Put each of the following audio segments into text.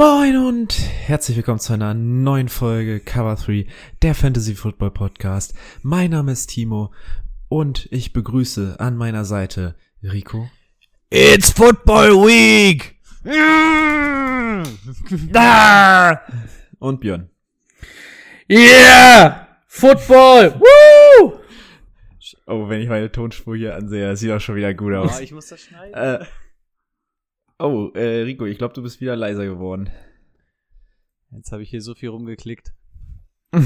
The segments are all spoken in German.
Moin und herzlich willkommen zu einer neuen Folge Cover 3, der Fantasy Football Podcast. Mein Name ist Timo und ich begrüße an meiner Seite Rico. It's Football Week! Ah! Und Björn. Yeah! Football! Woo! Oh, wenn ich meine Tonspur hier ansehe, sieht auch schon wieder gut aus. ich muss das schneiden. Äh, oh, äh, Rico, ich glaube, du bist wieder leiser geworden. Jetzt habe ich hier so viel rumgeklickt.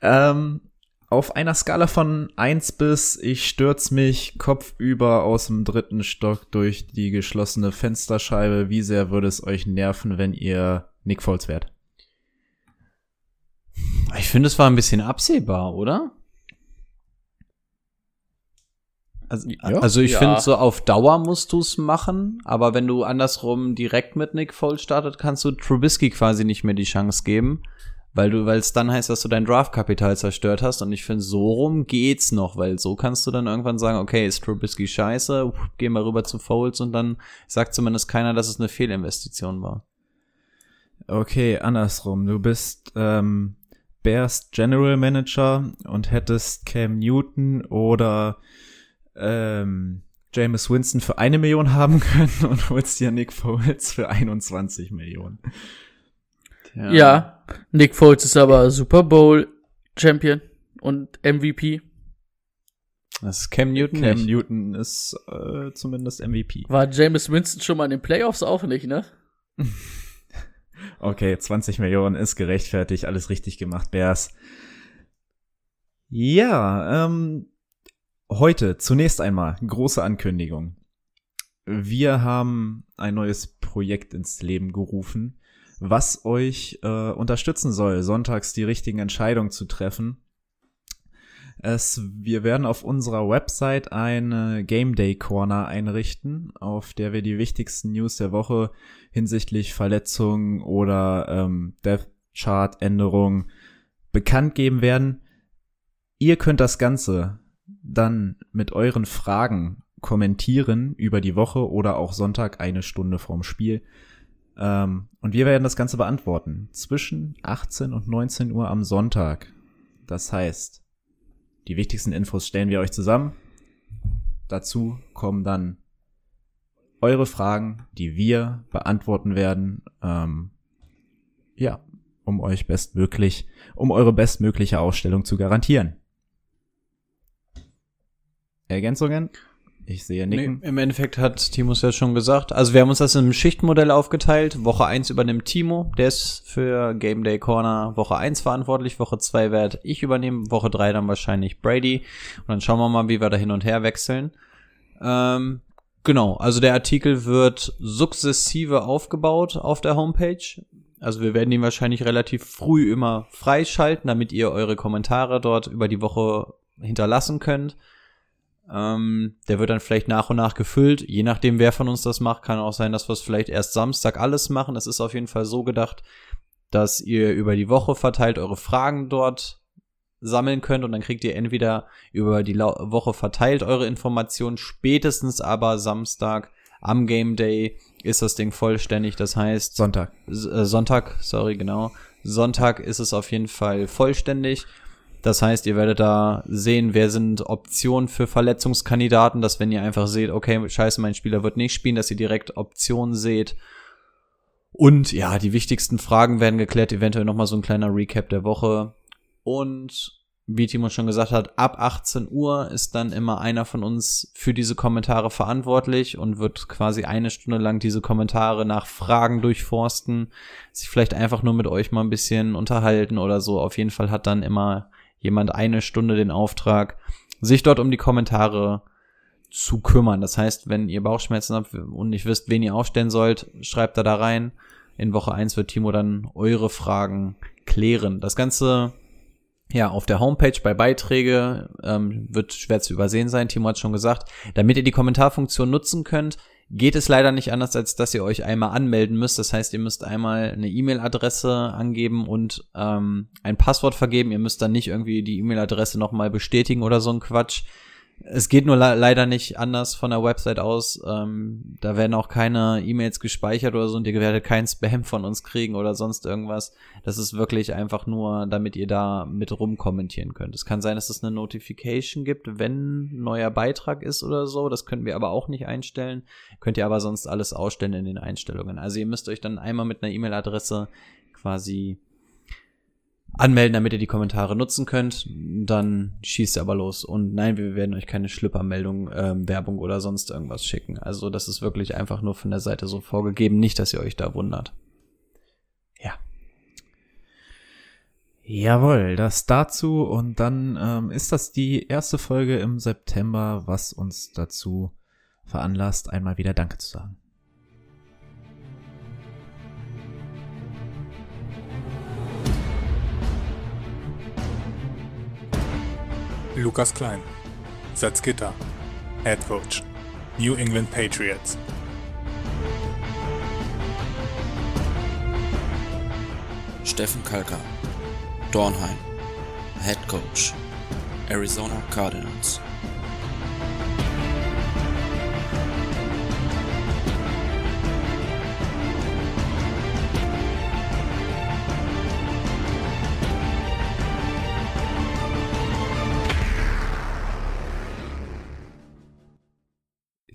ähm, auf einer Skala von 1 bis ich stürz mich kopfüber aus dem dritten Stock durch die geschlossene Fensterscheibe, wie sehr würde es euch nerven, wenn ihr Nick Foles wärt? Ich finde, es war ein bisschen absehbar, oder? Also, Ja. also ich Ja. finde, so auf Dauer musst du es machen, aber wenn du andersrum direkt mit Nick Foles startet, kannst du Trubisky quasi nicht mehr die Chance geben, weil du, weil es dann heißt, dass du dein Draftkapital zerstört hast und ich finde, so rum geht's noch, weil so kannst du dann irgendwann sagen, okay, ist Trubisky scheiße, geh mal rüber zu Foles und dann sagt zumindest keiner, dass es eine Fehlinvestition war. Okay, andersrum. Du bist ähm, Bears General Manager und hättest Cam Newton oder ähm, Jameis Winston für eine Million haben können und holst dir Nick Foles für 21 Millionen. Ja, Nick Foles ist aber Super Bowl Champion und MVP. Das ist Cam Newton Cam nicht. Newton ist äh, zumindest MVP. War Jameis Winston schon mal in den Playoffs auch nicht, ne? Okay, 20 Millionen ist gerechtfertigt, alles richtig gemacht, Bears. Ja, ähm, heute zunächst einmal große Ankündigung. Wir haben ein neues Projekt ins Leben gerufen, was euch äh, unterstützen soll, sonntags die richtigen Entscheidungen zu treffen. Es, wir werden auf unserer Website eine Game Day Corner einrichten, auf der wir die wichtigsten News der Woche hinsichtlich Verletzungen oder ähm, Death Chart Änderungen bekannt geben werden. Ihr könnt das Ganze dann mit euren Fragen kommentieren über die Woche oder auch Sonntag eine Stunde vorm Spiel. Ähm, und wir werden das Ganze beantworten zwischen 18 und 19 Uhr am Sonntag. Das heißt, die wichtigsten Infos stellen wir euch zusammen. Dazu kommen dann eure Fragen, die wir beantworten werden. Ähm, ja, um euch bestmöglich, um eure bestmögliche Ausstellung zu garantieren. Ergänzungen? Ich sehe Nicken. Nee, Im Endeffekt hat Timo es ja schon gesagt. Also wir haben uns das im Schichtmodell aufgeteilt. Woche 1 übernimmt Timo, der ist für Game Day Corner Woche 1 verantwortlich. Woche 2 werde ich übernehmen. Woche 3 dann wahrscheinlich Brady. Und dann schauen wir mal, wie wir da hin und her wechseln. Ähm, genau, also der Artikel wird sukzessive aufgebaut auf der Homepage. Also wir werden ihn wahrscheinlich relativ früh immer freischalten, damit ihr eure Kommentare dort über die Woche hinterlassen könnt. Ähm, der wird dann vielleicht nach und nach gefüllt. Je nachdem, wer von uns das macht, kann auch sein, dass wir es vielleicht erst Samstag alles machen. Es ist auf jeden Fall so gedacht, dass ihr über die Woche verteilt eure Fragen dort sammeln könnt und dann kriegt ihr entweder über die Woche verteilt eure Informationen, spätestens aber Samstag am Game Day ist das Ding vollständig. Das heißt, Sonntag. Äh, Sonntag, sorry, genau. Sonntag ist es auf jeden Fall vollständig. Das heißt, ihr werdet da sehen, wer sind Optionen für Verletzungskandidaten, dass wenn ihr einfach seht, okay, scheiße, mein Spieler wird nicht spielen, dass ihr direkt Optionen seht. Und ja, die wichtigsten Fragen werden geklärt, eventuell nochmal so ein kleiner Recap der Woche. Und wie Timo schon gesagt hat, ab 18 Uhr ist dann immer einer von uns für diese Kommentare verantwortlich und wird quasi eine Stunde lang diese Kommentare nach Fragen durchforsten, sich vielleicht einfach nur mit euch mal ein bisschen unterhalten oder so. Auf jeden Fall hat dann immer jemand eine Stunde den Auftrag, sich dort um die Kommentare zu kümmern. Das heißt, wenn ihr Bauchschmerzen habt und nicht wisst, wen ihr aufstellen sollt, schreibt da da rein. In Woche 1 wird Timo dann eure Fragen klären. Das Ganze ja, auf der Homepage bei Beiträge ähm, wird schwer zu übersehen sein, Timo hat schon gesagt. Damit ihr die Kommentarfunktion nutzen könnt, geht es leider nicht anders, als dass ihr euch einmal anmelden müsst. Das heißt, ihr müsst einmal eine E-Mail-Adresse angeben und ähm, ein Passwort vergeben. Ihr müsst dann nicht irgendwie die E-Mail-Adresse nochmal bestätigen oder so ein Quatsch. Es geht nur le leider nicht anders von der Website aus. Ähm, da werden auch keine E-Mails gespeichert oder so und ihr werdet kein Spam von uns kriegen oder sonst irgendwas. Das ist wirklich einfach nur, damit ihr da mit rumkommentieren könnt. Es kann sein, dass es eine Notification gibt, wenn ein neuer Beitrag ist oder so. Das können wir aber auch nicht einstellen. Könnt ihr aber sonst alles ausstellen in den Einstellungen. Also ihr müsst euch dann einmal mit einer E-Mail-Adresse quasi anmelden, damit ihr die Kommentare nutzen könnt. Dann schießt ihr aber los. Und nein, wir werden euch keine Schlippermeldung, ähm, Werbung oder sonst irgendwas schicken. Also das ist wirklich einfach nur von der Seite so vorgegeben. Nicht, dass ihr euch da wundert. Ja. Jawohl, das dazu. Und dann ähm, ist das die erste Folge im September, was uns dazu veranlasst, einmal wieder Danke zu sagen. Lukas Klein, Salzgitter, Head Coach, New England Patriots. Steffen Kalka, Dornheim, Head Coach, Arizona Cardinals.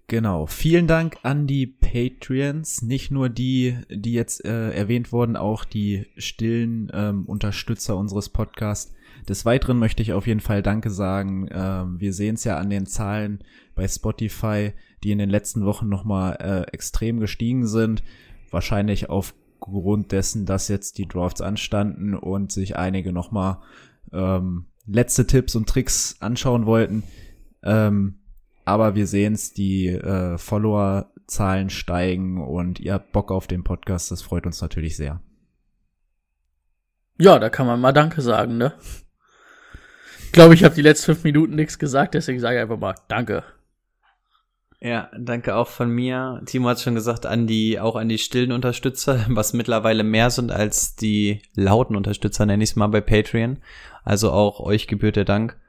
Genau. Vielen Dank an die Patreons, nicht nur die, die jetzt äh, erwähnt wurden, auch die stillen ähm, Unterstützer unseres Podcasts. Des Weiteren möchte ich auf jeden Fall Danke sagen. Ähm, wir sehen es ja an den Zahlen bei Spotify, die in den letzten Wochen nochmal äh, extrem gestiegen sind. Wahrscheinlich aufgrund dessen, dass jetzt die Drafts anstanden und sich einige nochmal ähm, letzte Tipps und Tricks anschauen wollten. Ähm, aber wir sehen es, die äh, Follower-Zahlen steigen und ihr habt Bock auf den Podcast. Das freut uns natürlich sehr. Ja, da kann man mal Danke sagen, ne? Ich glaube, ich habe die letzten fünf Minuten nichts gesagt, deswegen sage ich einfach mal Danke. Ja, danke auch von mir. Timo hat schon gesagt, an die, auch an die stillen Unterstützer, was mittlerweile mehr sind als die lauten Unterstützer, nenne ich es mal bei Patreon. Also auch euch gebührt der Dank.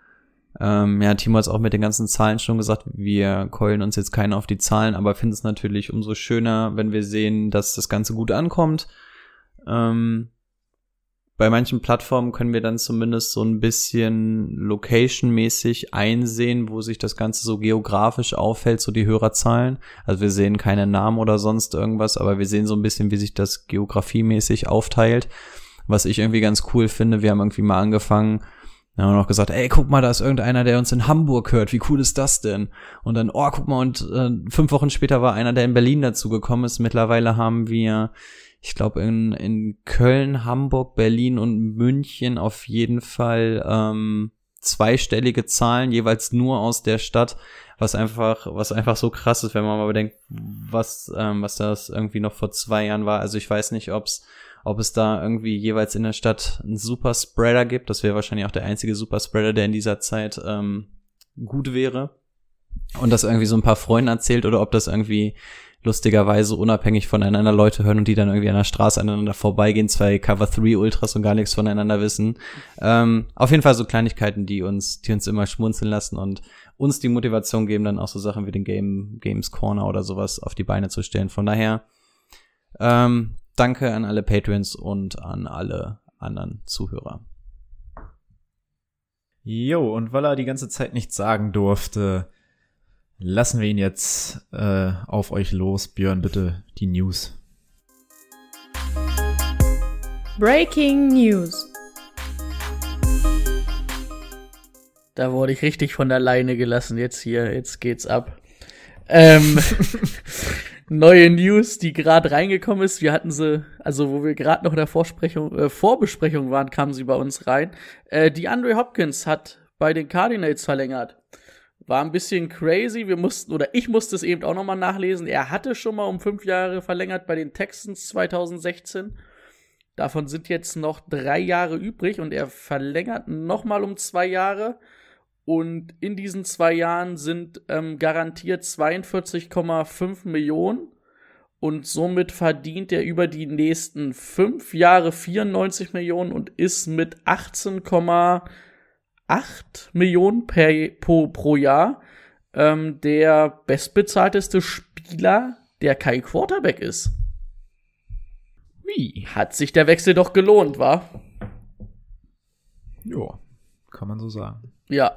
Ähm, ja, Timo hat es auch mit den ganzen Zahlen schon gesagt, wir keulen uns jetzt keine auf die Zahlen, aber finden es natürlich umso schöner, wenn wir sehen, dass das Ganze gut ankommt. Ähm, bei manchen Plattformen können wir dann zumindest so ein bisschen location-mäßig einsehen, wo sich das Ganze so geografisch auffällt, so die Hörerzahlen. Also wir sehen keine Namen oder sonst irgendwas, aber wir sehen so ein bisschen, wie sich das geografiemäßig aufteilt. Was ich irgendwie ganz cool finde, wir haben irgendwie mal angefangen, dann haben wir noch gesagt, ey, guck mal, da ist irgendeiner, der uns in Hamburg hört. Wie cool ist das denn? Und dann, oh, guck mal, und äh, fünf Wochen später war einer, der in Berlin dazugekommen ist. Mittlerweile haben wir, ich glaube, in, in Köln, Hamburg, Berlin und München auf jeden Fall ähm, zweistellige Zahlen, jeweils nur aus der Stadt, was einfach, was einfach so krass ist, wenn man mal bedenkt, was, ähm, was das irgendwie noch vor zwei Jahren war. Also ich weiß nicht, ob's ob es da irgendwie jeweils in der Stadt einen Superspreader gibt. Das wäre wahrscheinlich auch der einzige Superspreader, der in dieser Zeit ähm, gut wäre. Und das irgendwie so ein paar Freunden erzählt oder ob das irgendwie lustigerweise unabhängig voneinander Leute hören und die dann irgendwie an der Straße aneinander vorbeigehen, zwei Cover 3 Ultras und gar nichts voneinander wissen. Ähm, auf jeden Fall so Kleinigkeiten, die uns, die uns immer schmunzeln lassen und uns die Motivation geben, dann auch so Sachen wie den Game, Games Corner oder sowas auf die Beine zu stellen. Von daher, ähm, Danke an alle Patreons und an alle anderen Zuhörer. Jo, und weil er die ganze Zeit nichts sagen durfte, lassen wir ihn jetzt äh, auf euch los. Björn, bitte die News. Breaking News. Da wurde ich richtig von der Leine gelassen. Jetzt hier, jetzt geht's ab. Ähm, neue News, die gerade reingekommen ist. Wir hatten sie, also wo wir gerade noch in der Vorsprechung, äh, Vorbesprechung waren, kamen sie bei uns rein. Äh, die Andre Hopkins hat bei den Cardinals verlängert. war ein bisschen crazy. Wir mussten, oder ich musste es eben auch nochmal nachlesen. Er hatte schon mal um fünf Jahre verlängert bei den Texans 2016. Davon sind jetzt noch drei Jahre übrig und er verlängert nochmal um zwei Jahre. Und in diesen zwei Jahren sind ähm, garantiert 42,5 Millionen. Und somit verdient er über die nächsten fünf Jahre 94 Millionen und ist mit 18,8 Millionen per, pro, pro Jahr ähm, der bestbezahlteste Spieler, der kein Quarterback ist. Wie? Hat sich der Wechsel doch gelohnt, wa? Ja, kann man so sagen. Ja.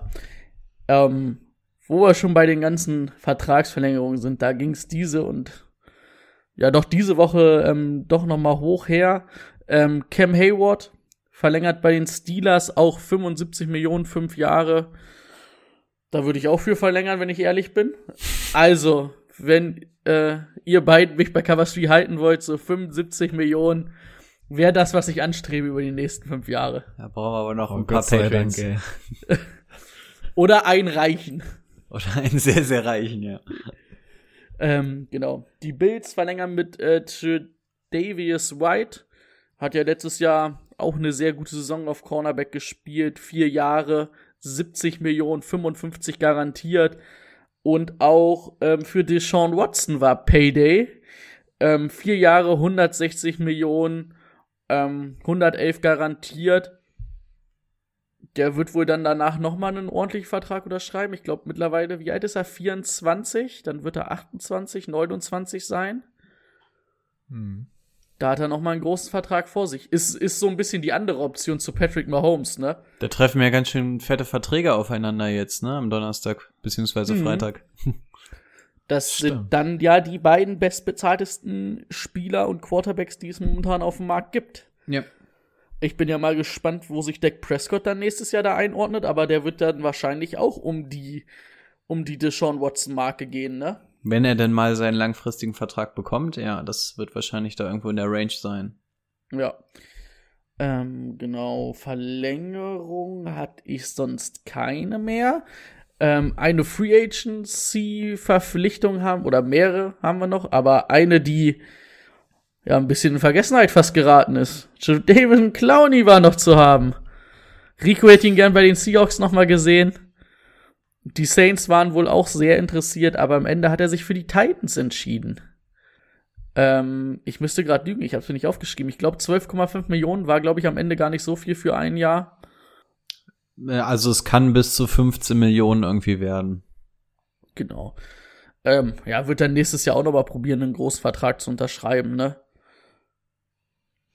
Ähm, wo wir schon bei den ganzen Vertragsverlängerungen sind, da ging's diese und ja doch diese Woche ähm, doch noch mal hoch her. Ähm, Cam Hayward verlängert bei den Steelers auch 75 Millionen, fünf Jahre. Da würde ich auch für verlängern, wenn ich ehrlich bin. Also, wenn äh, ihr beiden mich bei Cover 3 halten wollt, so 75 Millionen, wäre das, was ich anstrebe über die nächsten fünf Jahre. Da brauchen wir aber noch Oh, ein paar Gott sei Dank, Patrons. Oder ein Reichen. Oder einen sehr, sehr reichen, ja. Ähm, genau. Die Bills verlängern mit äh, Davius White. Hat ja letztes Jahr auch eine sehr gute Saison auf Cornerback gespielt. Vier Jahre, 70 Millionen, 55 garantiert. Und auch ähm, für Deshaun Watson war Payday. Ähm, vier Jahre, 160 Millionen, ähm, 111 garantiert. Der wird wohl dann danach nochmal einen ordentlichen Vertrag unterschreiben. Ich glaube mittlerweile, wie alt ist er? 24? Dann wird er 28, 29 sein. Hm. Da hat er nochmal einen großen Vertrag vor sich. Ist, ist so ein bisschen die andere Option zu Patrick Mahomes, ne? Da treffen ja ganz schön fette Verträge aufeinander jetzt, ne? Am Donnerstag, beziehungsweise Mhm. Freitag. Das Stimmt. sind dann ja die beiden bestbezahltesten Spieler und Quarterbacks, die es momentan auf dem Markt gibt. Ja. Ich bin ja mal gespannt, wo sich Dak Prescott dann nächstes Jahr da einordnet, aber der wird dann wahrscheinlich auch um die, um die Deshaun Watson-Marke gehen, ne? Wenn er denn mal seinen langfristigen Vertrag bekommt, ja, das wird wahrscheinlich da irgendwo in der Range sein. Ja. Ähm, genau, Verlängerung hatte ich sonst keine mehr. Ähm, eine Free Agency-Verpflichtung haben, oder mehrere haben wir noch, aber eine, die ja ein bisschen in Vergessenheit fast geraten ist. David Clowney war noch zu haben. Rico hätte ihn gern bei den Seahawks noch mal gesehen. Die Saints waren wohl auch sehr interessiert, aber am Ende hat er sich für die Titans entschieden. Ähm, ich müsste gerade lügen, ich habe es mir nicht aufgeschrieben. Ich glaube, 12,5 Millionen war, glaube ich, am Ende gar nicht so viel für ein Jahr. Äh, Also es kann bis zu 15 Millionen irgendwie werden. Genau. Ähm, ja, wird dann nächstes Jahr auch noch mal probieren, einen großen Vertrag zu unterschreiben, ne?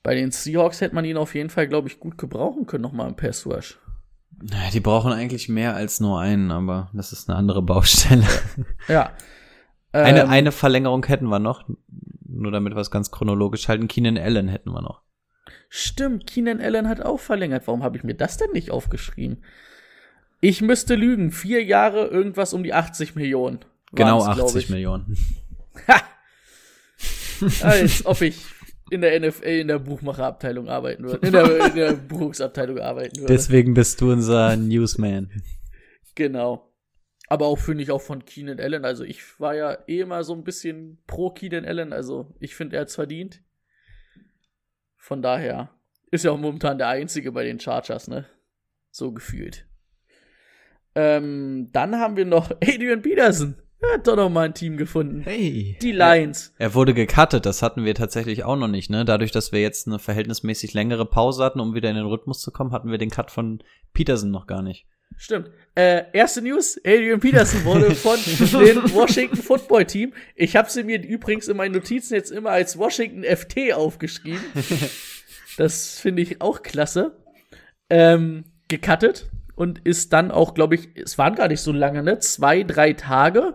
Bei den Seahawks hätte man ihn auf jeden Fall, glaube ich, gut gebrauchen können, noch mal im Pass Rush. Naja, Die brauchen eigentlich mehr als nur einen, aber das ist eine andere Baustelle. Ja. Eine, Ähm, eine Verlängerung hätten wir noch, nur damit wir es ganz chronologisch halten. Keenan Allen hätten wir noch. Stimmt, Keenan Allen hat auch verlängert. Warum habe ich mir das denn nicht aufgeschrieben? Ich müsste lügen. Vier Jahre, irgendwas um die 80 Millionen. Genau waren's, glaub 80 ich. Millionen. Ha! Als ob ich in der NFL in der Buchmacherabteilung arbeiten würde. In der, in der Buchungsabteilung arbeiten würde. Deswegen bist du unser Newsman. Genau. Aber auch finde ich auch von Keenan Allen. Also ich war ja eh immer so ein bisschen pro Keenan Allen. Also ich finde, er hat's verdient. Von daher ist ja auch momentan der Einzige bei den Chargers, ne? So gefühlt. Ähm, dann haben wir noch Adrian Peterson. Er hat doch noch mal ein Team gefunden. Hey. Die Lions. Er wurde gecuttet, das hatten wir tatsächlich auch noch nicht, ne? Dadurch, dass wir jetzt eine verhältnismäßig längere Pause hatten, um wieder in den Rhythmus zu kommen, hatten wir den Cut von Peterson noch gar nicht. Stimmt. Äh, erste News, Adrian Peterson wurde von dem Washington Football Team. Ich habe sie mir übrigens in meinen Notizen jetzt immer als Washington FT aufgeschrieben. Das finde ich auch klasse. Ähm, gecuttet und ist dann auch, glaube ich, es waren gar nicht so lange, ne? Zwei, drei Tage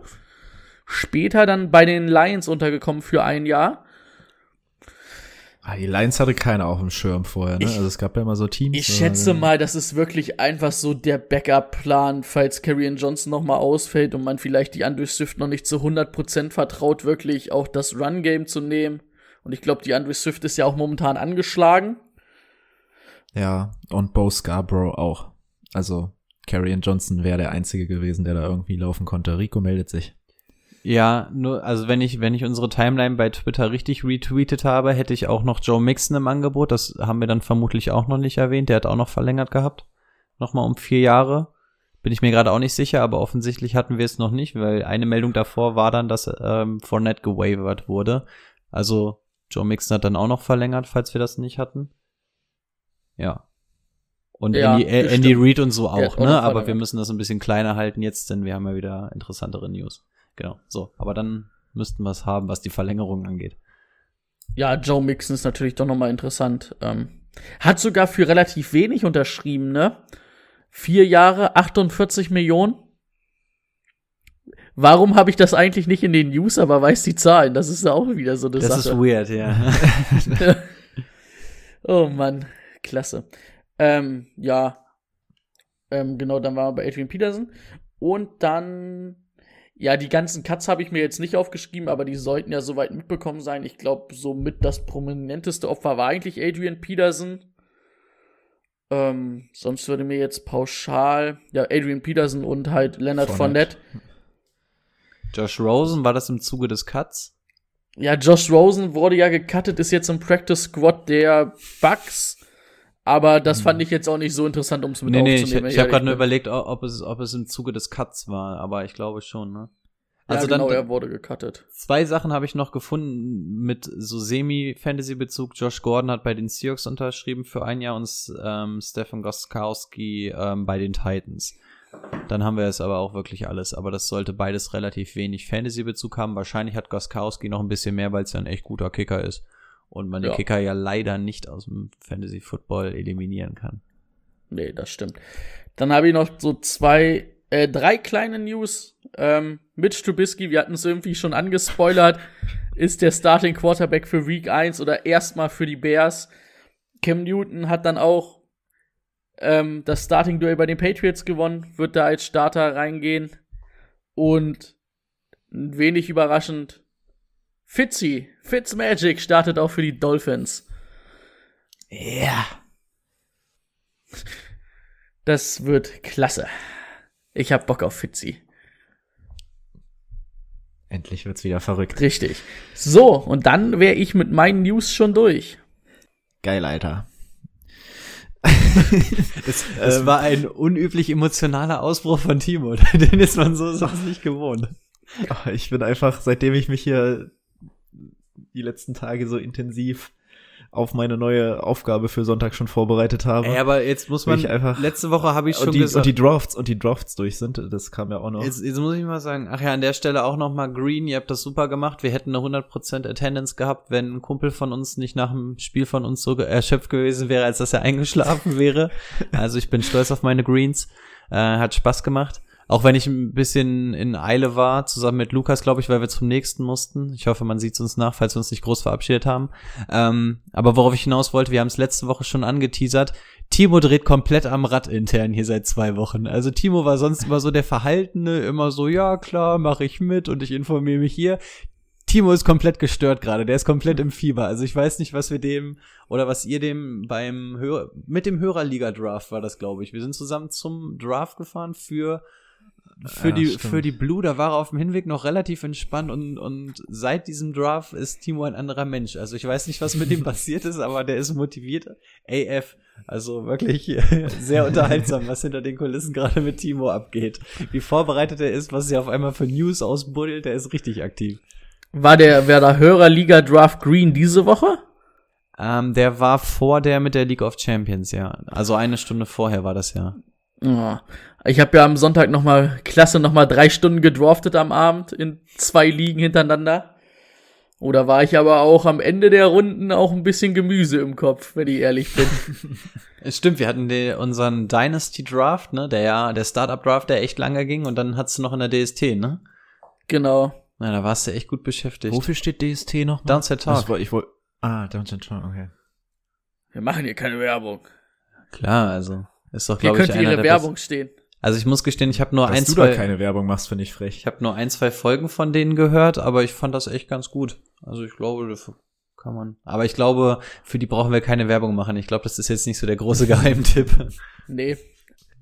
später dann bei den Lions untergekommen für ein Jahr. Ah, die Lions hatte keiner auf dem Schirm vorher, ne? Ich- also es gab ja immer so Teams. Ich äh, schätze mal, das ist wirklich einfach so der Backup-Plan, falls Karrion Johnson noch mal ausfällt und man vielleicht die Andre Swift noch nicht zu 100% vertraut, wirklich auch das Run-Game zu nehmen. Und ich glaube, die Andre Swift ist ja auch momentan angeschlagen. Ja, und Bo Scarborough auch. Also, Carrion Johnson wäre der Einzige gewesen, der da irgendwie laufen konnte. Rico meldet sich. Ja, nur, also wenn ich, wenn ich unsere Timeline bei Twitter richtig retweetet habe, hätte ich auch noch Joe Mixon im Angebot. Das haben wir dann vermutlich auch noch nicht erwähnt. Der hat auch noch verlängert gehabt. Nochmal um vier Jahre. Bin ich mir gerade auch nicht sicher, aber offensichtlich hatten wir es noch nicht, weil eine Meldung davor war dann, dass ähm, Fournette gewavert wurde. Also Joe Mixon hat dann auch noch verlängert, falls wir das nicht hatten. Ja. Und Ja, Andy, äh, das Andy. Reid und so auch, auch ne? Aber wir müssen das ein bisschen kleiner halten jetzt, denn wir haben ja wieder interessantere News. Genau. So, aber dann müssten wir es haben, was die Verlängerung angeht. Ja, Joe Mixon ist natürlich doch nochmal interessant. Ähm, hat sogar für relativ wenig unterschrieben, ne? Vier Jahre, 48 Millionen. Warum habe ich das eigentlich nicht in den News, aber weiß die Zahlen? Das ist ja auch wieder so eine Das Sache. ist weird, ja. oh Mann, klasse. Ähm, ja. Ähm, genau, dann waren wir bei Adrian Peterson. Und dann, ja, die ganzen Cuts habe ich mir jetzt nicht aufgeschrieben, aber die sollten ja soweit mitbekommen sein. Ich glaube, somit das prominenteste Opfer war eigentlich Adrian Peterson. Ähm, sonst würde mir jetzt pauschal, ja, Adrian Peterson und halt Leonard Fournette. Fournette. Josh Rosen, war das im Zuge des Cuts? Ja, Josh Rosen wurde ja gecuttet, ist jetzt im Practice Squad der Bucks. Aber das fand ich jetzt auch nicht so interessant, um es mit Nee, nee, ich, aufzunehmen. ich habe gerade nur überlegt, ob es, ob es im Zuge des Cuts war, aber ich glaube schon, ne? Also ja, genau, dann, er wurde gecuttet. Zwei Sachen habe ich noch gefunden mit so Semi-Fantasy-Bezug. Josh Gordon hat bei den Seahawks unterschrieben für ein Jahr und ähm, Stephen Goskowski ähm, bei den Titans. Dann haben wir es aber auch wirklich alles. Aber das sollte beides relativ wenig Fantasy-Bezug haben. Wahrscheinlich hat Goskowski noch ein bisschen mehr, weil es ja ein echt guter Kicker ist. Und man den Ja. Kicker ja leider nicht aus dem Fantasy-Football eliminieren kann. Nee, das stimmt. Dann habe ich noch so zwei, äh, drei kleine News. Ähm, Mitch Trubisky, wir hatten es irgendwie schon angespoilert, ist der Starting Quarterback für Week 1 oder erstmal für die Bears. Cam Newton hat dann auch ähm, das Starting-Duell bei den Patriots gewonnen, wird da als Starter reingehen. Und ein wenig überraschend, Fitzy, Fitzmagic startet auch für die Dolphins. Ja. Das wird klasse. Ich hab Bock auf Fitzy. Endlich wird's wieder verrückt. Richtig. So, und dann wäre ich mit meinen News schon durch. Geil, Alter. Es, es war ein unüblich emotionaler Ausbruch von Timo. Den ist man so sonst nicht gewohnt. Ich bin einfach, seitdem ich mich hier die letzten Tage so intensiv auf meine neue Aufgabe für Sonntag schon vorbereitet habe. Ey, aber jetzt muss man, einfach- letzte Woche habe ich schon und, die, gesagt, und die Drafts und die Drafts durch sind, das kam ja auch noch. jetzt, jetzt muss ich mal sagen, ach ja, an der Stelle auch noch mal Green, ihr habt das super gemacht. Wir hätten eine 100% Attendance gehabt, wenn ein Kumpel von uns nicht nach dem Spiel von uns so erschöpft gewesen wäre, als dass er eingeschlafen wäre. Also ich bin stolz auf meine Greens. Äh, hat Spaß gemacht. Auch wenn ich ein bisschen in Eile war, zusammen mit Lukas, glaube ich, weil wir zum nächsten mussten. Ich hoffe, man sieht uns nach, falls wir uns nicht groß verabschiedet haben. Ähm, aber worauf ich hinaus wollte, wir haben es letzte Woche schon angeteasert. Timo dreht komplett am Rad intern hier seit zwei Wochen. Also Timo war sonst immer so der Verhaltene, immer so, ja klar, mache ich mit und ich informiere mich hier. Timo ist komplett gestört gerade, der ist komplett im Fieber. Also ich weiß nicht, was wir dem oder was ihr dem beim Hör mit dem Hörerliga-Draft war das, glaube ich. Wir sind zusammen zum Draft gefahren für für Ja, die stimmt. für die Blue, da war er auf dem Hinweg noch relativ entspannt und und seit diesem Draft ist Timo ein anderer Mensch. Also ich weiß nicht, was mit ihm passiert ist, aber der ist motiviert. AF, also wirklich sehr unterhaltsam, was hinter den Kulissen gerade mit Timo abgeht. Wie vorbereitet er ist, was er auf einmal für News ausbuddelt, der ist richtig aktiv. War der, wer der Hörerliga Draft Green diese Woche? Ähm, der war vor der mit der League of Champions, ja. Also eine Stunde vorher war das ja. Ja. Ich habe ja am Sonntag noch mal klasse noch mal drei Stunden gedraftet am Abend in zwei Ligen hintereinander. Oder war ich aber auch am Ende der Runden auch ein bisschen Gemüse im Kopf, wenn ich ehrlich bin. Es stimmt, wir hatten den, unseren Dynasty Draft, ne, der ja, der Startup Draft, der echt lange ging und dann hattest du noch in der DST, ne? genau. Na, da warst du echt gut beschäftigt. Wofür steht DST noch? Downset Talk. Das war, ich wollte. Ah, Downset Talk, okay. Wir machen hier keine Werbung. Klar, also ist doch Hier glaube ich könnte ihre der Werbung stehen. besten- Also ich muss gestehen, ich habe nur Dass ein du zwei da keine Werbung machst, finde ich frech. ich habe nur ein zwei Folgen von denen gehört, aber ich fand das echt ganz gut. Also ich glaube, das kann man. Aber ich glaube, für die brauchen wir keine Werbung machen. Ich glaube, das ist jetzt nicht so der große Geheimtipp. Nee.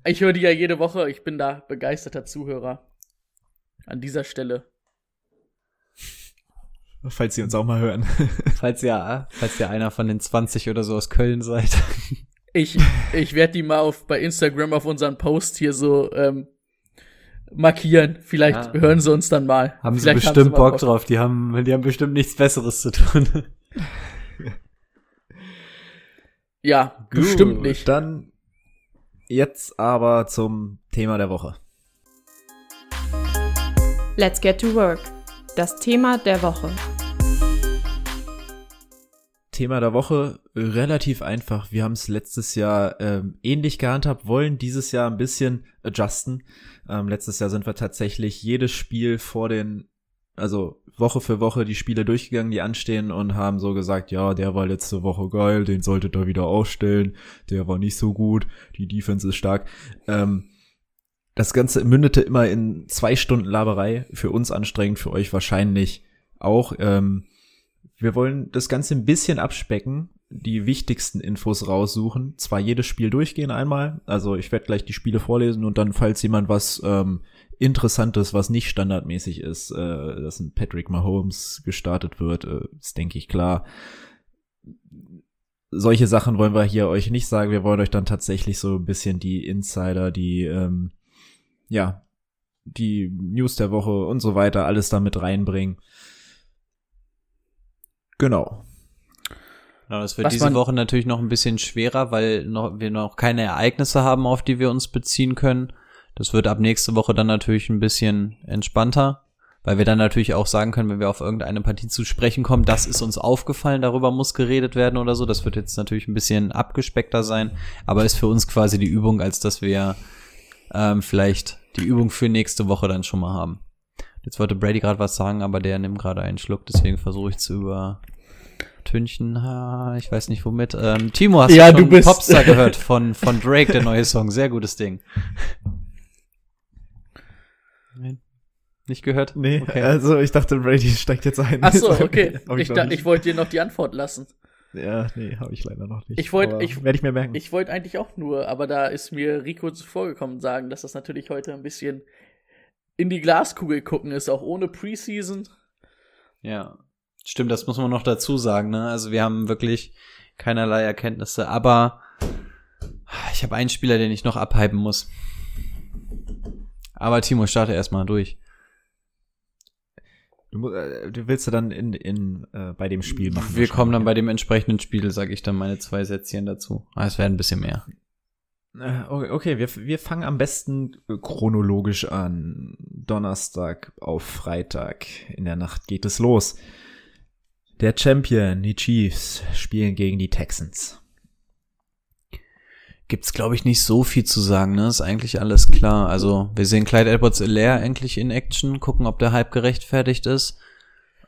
Ich höre die ja jede Woche. Ich bin da begeisterter Zuhörer. An dieser Stelle. Falls Sie uns auch mal hören. Falls ihr, falls ihr einer von den 20 oder so aus Köln seid. Ich, ich werde die mal auf, bei Instagram auf unseren Post hier so ähm, markieren. Vielleicht Ja. hören sie uns dann mal. Haben sie Vielleicht bestimmt mal Bock drauf. Die haben, die haben bestimmt nichts Besseres zu tun. Ja, bestimmt Gut, nicht. Dann jetzt aber zum Thema der Woche. Let's get to work. Das Thema der Woche. Thema der Woche relativ einfach. Wir haben es letztes Jahr ähm, ähnlich gehandhabt, wollen dieses Jahr ein bisschen adjusten. Ähm, letztes Jahr sind wir tatsächlich jedes Spiel vor den, also Woche für Woche die Spiele durchgegangen, die anstehen und haben so gesagt, ja, der war letzte Woche geil, den solltet ihr wieder aufstellen, der war nicht so gut, die Defense ist stark. Ähm, das Ganze mündete immer in zwei Stunden Laberei, für uns anstrengend, für euch wahrscheinlich auch. Ähm, wir wollen das Ganze ein bisschen abspecken, die wichtigsten Infos raussuchen. Zwar jedes Spiel durchgehen einmal, also ich werde gleich die Spiele vorlesen und dann, falls jemand was ähm, Interessantes, was nicht standardmäßig ist, äh, dass ein Patrick Mahomes gestartet wird, äh, ist denke ich klar. Solche Sachen wollen wir hier euch nicht sagen. Wir wollen euch dann tatsächlich so ein bisschen die Insider, die ähm, ja die News der Woche und so weiter alles damit reinbringen. Genau. Ja, das wird Was diese Woche natürlich noch ein bisschen schwerer, weil noch, wir noch keine Ereignisse haben, auf die wir uns beziehen können. Das wird ab nächste Woche dann natürlich ein bisschen entspannter, weil wir dann natürlich auch sagen können, wenn wir auf irgendeine Partie zu sprechen kommen, das ist uns aufgefallen, darüber muss geredet werden oder so. Das wird jetzt natürlich ein bisschen abgespeckter sein, aber ist für uns quasi die Übung, als dass wir ähm, vielleicht die Übung für nächste Woche dann schon mal haben. Jetzt wollte Brady gerade was sagen, aber der nimmt gerade einen Schluck, deswegen versuche ich zu übertünchen. Ha, ich weiß nicht womit. Ähm, Timo, hast Ja, du schon du bist- Popstar gehört von, von Drake, der neue Song. Sehr gutes Ding. Nein. Nicht gehört? Nee, Okay. also ich dachte, Brady steigt jetzt ein. Ach so, okay. Ich nicht. ich wollte dir noch die Antwort lassen. Ja, nee, habe ich leider noch nicht. Ich wollt- Aber ich- werde ich mir merken. Ich wollte eigentlich auch nur, aber da ist mir Rico zuvorgekommen sagen, dass das natürlich heute ein bisschen in die Glaskugel gucken ist, auch ohne Preseason. Ja. Stimmt, das muss man noch dazu sagen, ne? Also wir haben wirklich keinerlei Erkenntnisse, aber ich habe einen Spieler, den ich noch abhypen muss. Aber Timo, starte erstmal durch. du, äh, du willst du dann in, in äh, bei dem Spiel machen. Wir kommen dann bei dem entsprechenden Spiel, sage ich dann meine zwei Sätzchen dazu. Ah, es werden ein bisschen mehr. Äh, Okay, wir, wir fangen am besten chronologisch an. Donnerstag auf Freitag. In der Nacht geht es los. Der Champion, die Chiefs, spielen gegen die Texans. Gibt's, glaube ich, nicht so viel zu sagen, ne? Ist eigentlich alles klar. Also, wir sehen Clyde edwards leer endlich in Action, gucken, ob der Hype gerechtfertigt ist.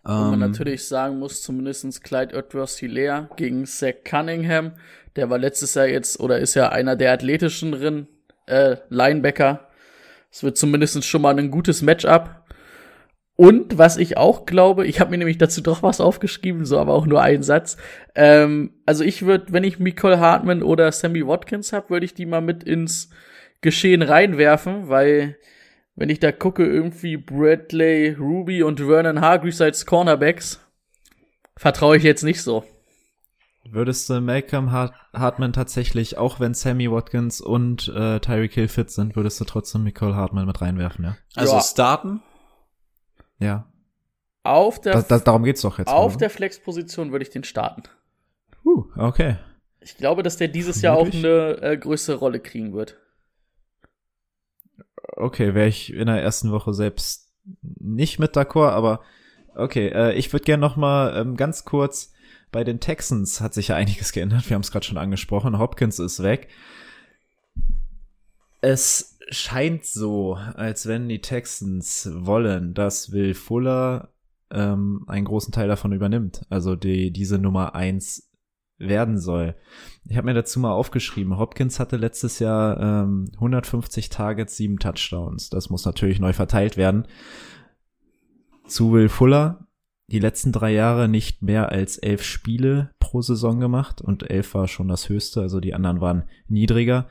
Wo man Ähm, natürlich sagen muss, zumindestens Clyde edwards hilaire gegen Zach Cunningham. Der war letztes Jahr jetzt, oder ist ja einer der athletischeren äh, Linebacker. Es wird zumindest schon mal ein gutes Matchup. Und was ich auch glaube, ich habe mir nämlich dazu doch was aufgeschrieben, so aber auch nur einen Satz. Ähm, also ich würde, wenn ich Nicole Hartman oder Sammy Watkins habe, würde ich die mal mit ins Geschehen reinwerfen, weil wenn ich da gucke, irgendwie Bradley, Ruby und Vernon Hargreaves als Cornerbacks, vertraue ich jetzt nicht so. Würdest du Malcolm Hart Hartman tatsächlich, auch wenn Sammy Watkins und äh, Tyreek Hill fit sind, würdest du trotzdem Nicole Hartman mit reinwerfen, ja? also Ja. starten? Ja. Auf der, Das, das, darum geht's doch jetzt. auf oder? der Flexposition würde ich den starten. Uh, okay. Ich glaube, dass der dieses Jahr auch eine äh, größere Rolle kriegen wird. Okay, wäre ich in der ersten Woche selbst nicht mit d'accord, aber okay, äh, ich würde gerne noch mal ähm, ganz kurz bei den Texans hat sich ja einiges geändert. Wir haben es gerade schon angesprochen. Hopkins ist weg. Es scheint so, als wenn die Texans wollen, dass Will Fuller ähm, einen großen Teil davon übernimmt. Also die diese Nummer eins werden soll. Ich habe mir dazu mal aufgeschrieben, Hopkins hatte letztes Jahr ähm, 150 Targets, sieben Touchdowns. Das muss natürlich neu verteilt werden. Zu Will Fuller, die letzten drei Jahre nicht mehr als elf Spiele pro Saison gemacht und elf war schon das höchste, also die anderen waren niedriger.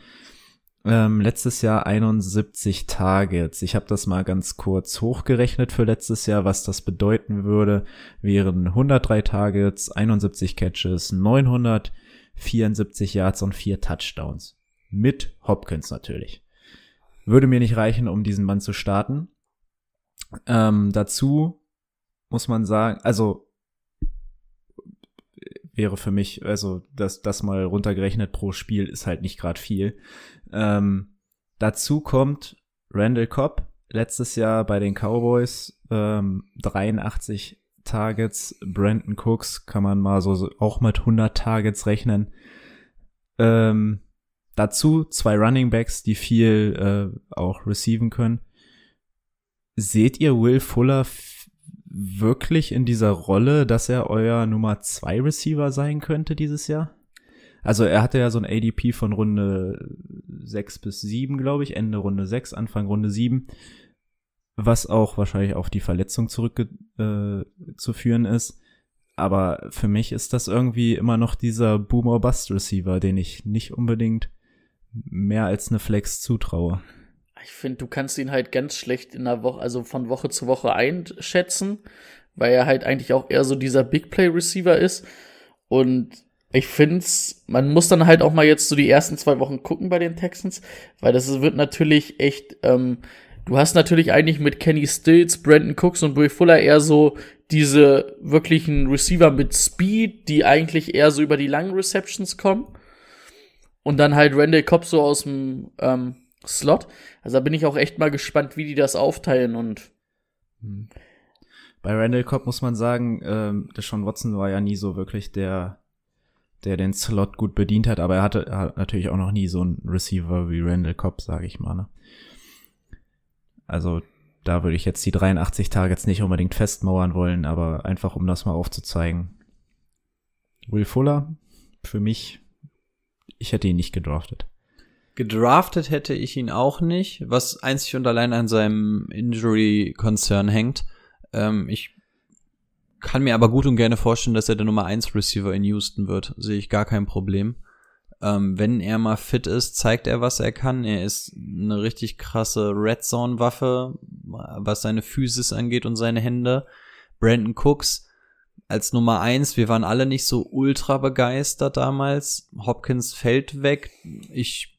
Ähm, letztes Jahr 71 Targets. Ich habe das mal ganz kurz hochgerechnet für letztes Jahr, was das bedeuten würde. Wären 103 Targets, 71 Catches, 974 Yards und 4 Touchdowns. Mit Hopkins natürlich. Würde mir nicht reichen, um diesen Mann zu starten. Ähm, dazu muss man sagen, also wäre für mich, also das, das mal runtergerechnet pro Spiel ist halt nicht gerade viel. Ähm, dazu kommt Randall Cobb, letztes Jahr bei den Cowboys ähm, 83 Targets, Brandon Cooks kann man mal so, auch mit 100 Targets rechnen. Ähm, dazu zwei Running Backs, die viel äh, auch receiven können. Seht ihr Will Fuller wirklich in dieser Rolle, dass er euer Nummer zwei Receiver sein könnte dieses Jahr? Also er hatte ja so ein ADP von Runde 6 bis 7, glaube ich, Ende Runde 6, Anfang Runde 7, was auch wahrscheinlich auf die Verletzung zurückzuführen äh, ist. Aber für mich ist das irgendwie immer noch dieser Boomer-Bust-Receiver, den ich nicht unbedingt mehr als eine Flex zutraue. Ich finde, du kannst ihn halt ganz schlecht in der Woche, also von Woche zu Woche einschätzen, weil er halt eigentlich auch eher so dieser Big Play Receiver ist. Und ich finde man muss dann halt auch mal jetzt so die ersten zwei Wochen gucken bei den Texans, weil das wird natürlich echt, ähm, du hast natürlich eigentlich mit Kenny Stills, Brandon Cooks und Will Fuller eher so diese wirklichen Receiver mit Speed, die eigentlich eher so über die langen Receptions kommen. Und dann halt Randall Cobb so aus dem ähm, Slot. Also da bin ich auch echt mal gespannt, wie die das aufteilen und. Hm. Bei Randall Cobb muss man sagen, ähm, der Sean Watson war ja nie so wirklich der, der den Slot gut bedient hat, aber er hatte hat natürlich auch noch nie so einen Receiver wie Randall Cobb, sage ich mal. Ne? Also da würde ich jetzt die 83 Targets nicht unbedingt festmauern wollen, aber einfach um das mal aufzuzeigen. Will Fuller, für mich, ich hätte ihn nicht gedraftet. Gedraftet hätte ich ihn auch nicht, was einzig und allein an seinem Injury-Concern hängt. Ähm, ich kann mir aber gut und gerne vorstellen, dass er der Nummer 1 Receiver in Houston wird. Sehe ich gar kein Problem. Ähm, wenn er mal fit ist, zeigt er, was er kann. Er ist eine richtig krasse Red Zone Waffe, was seine Physis angeht und seine Hände. Brandon Cooks als Nummer 1, wir waren alle nicht so ultra begeistert damals. Hopkins fällt weg. Ich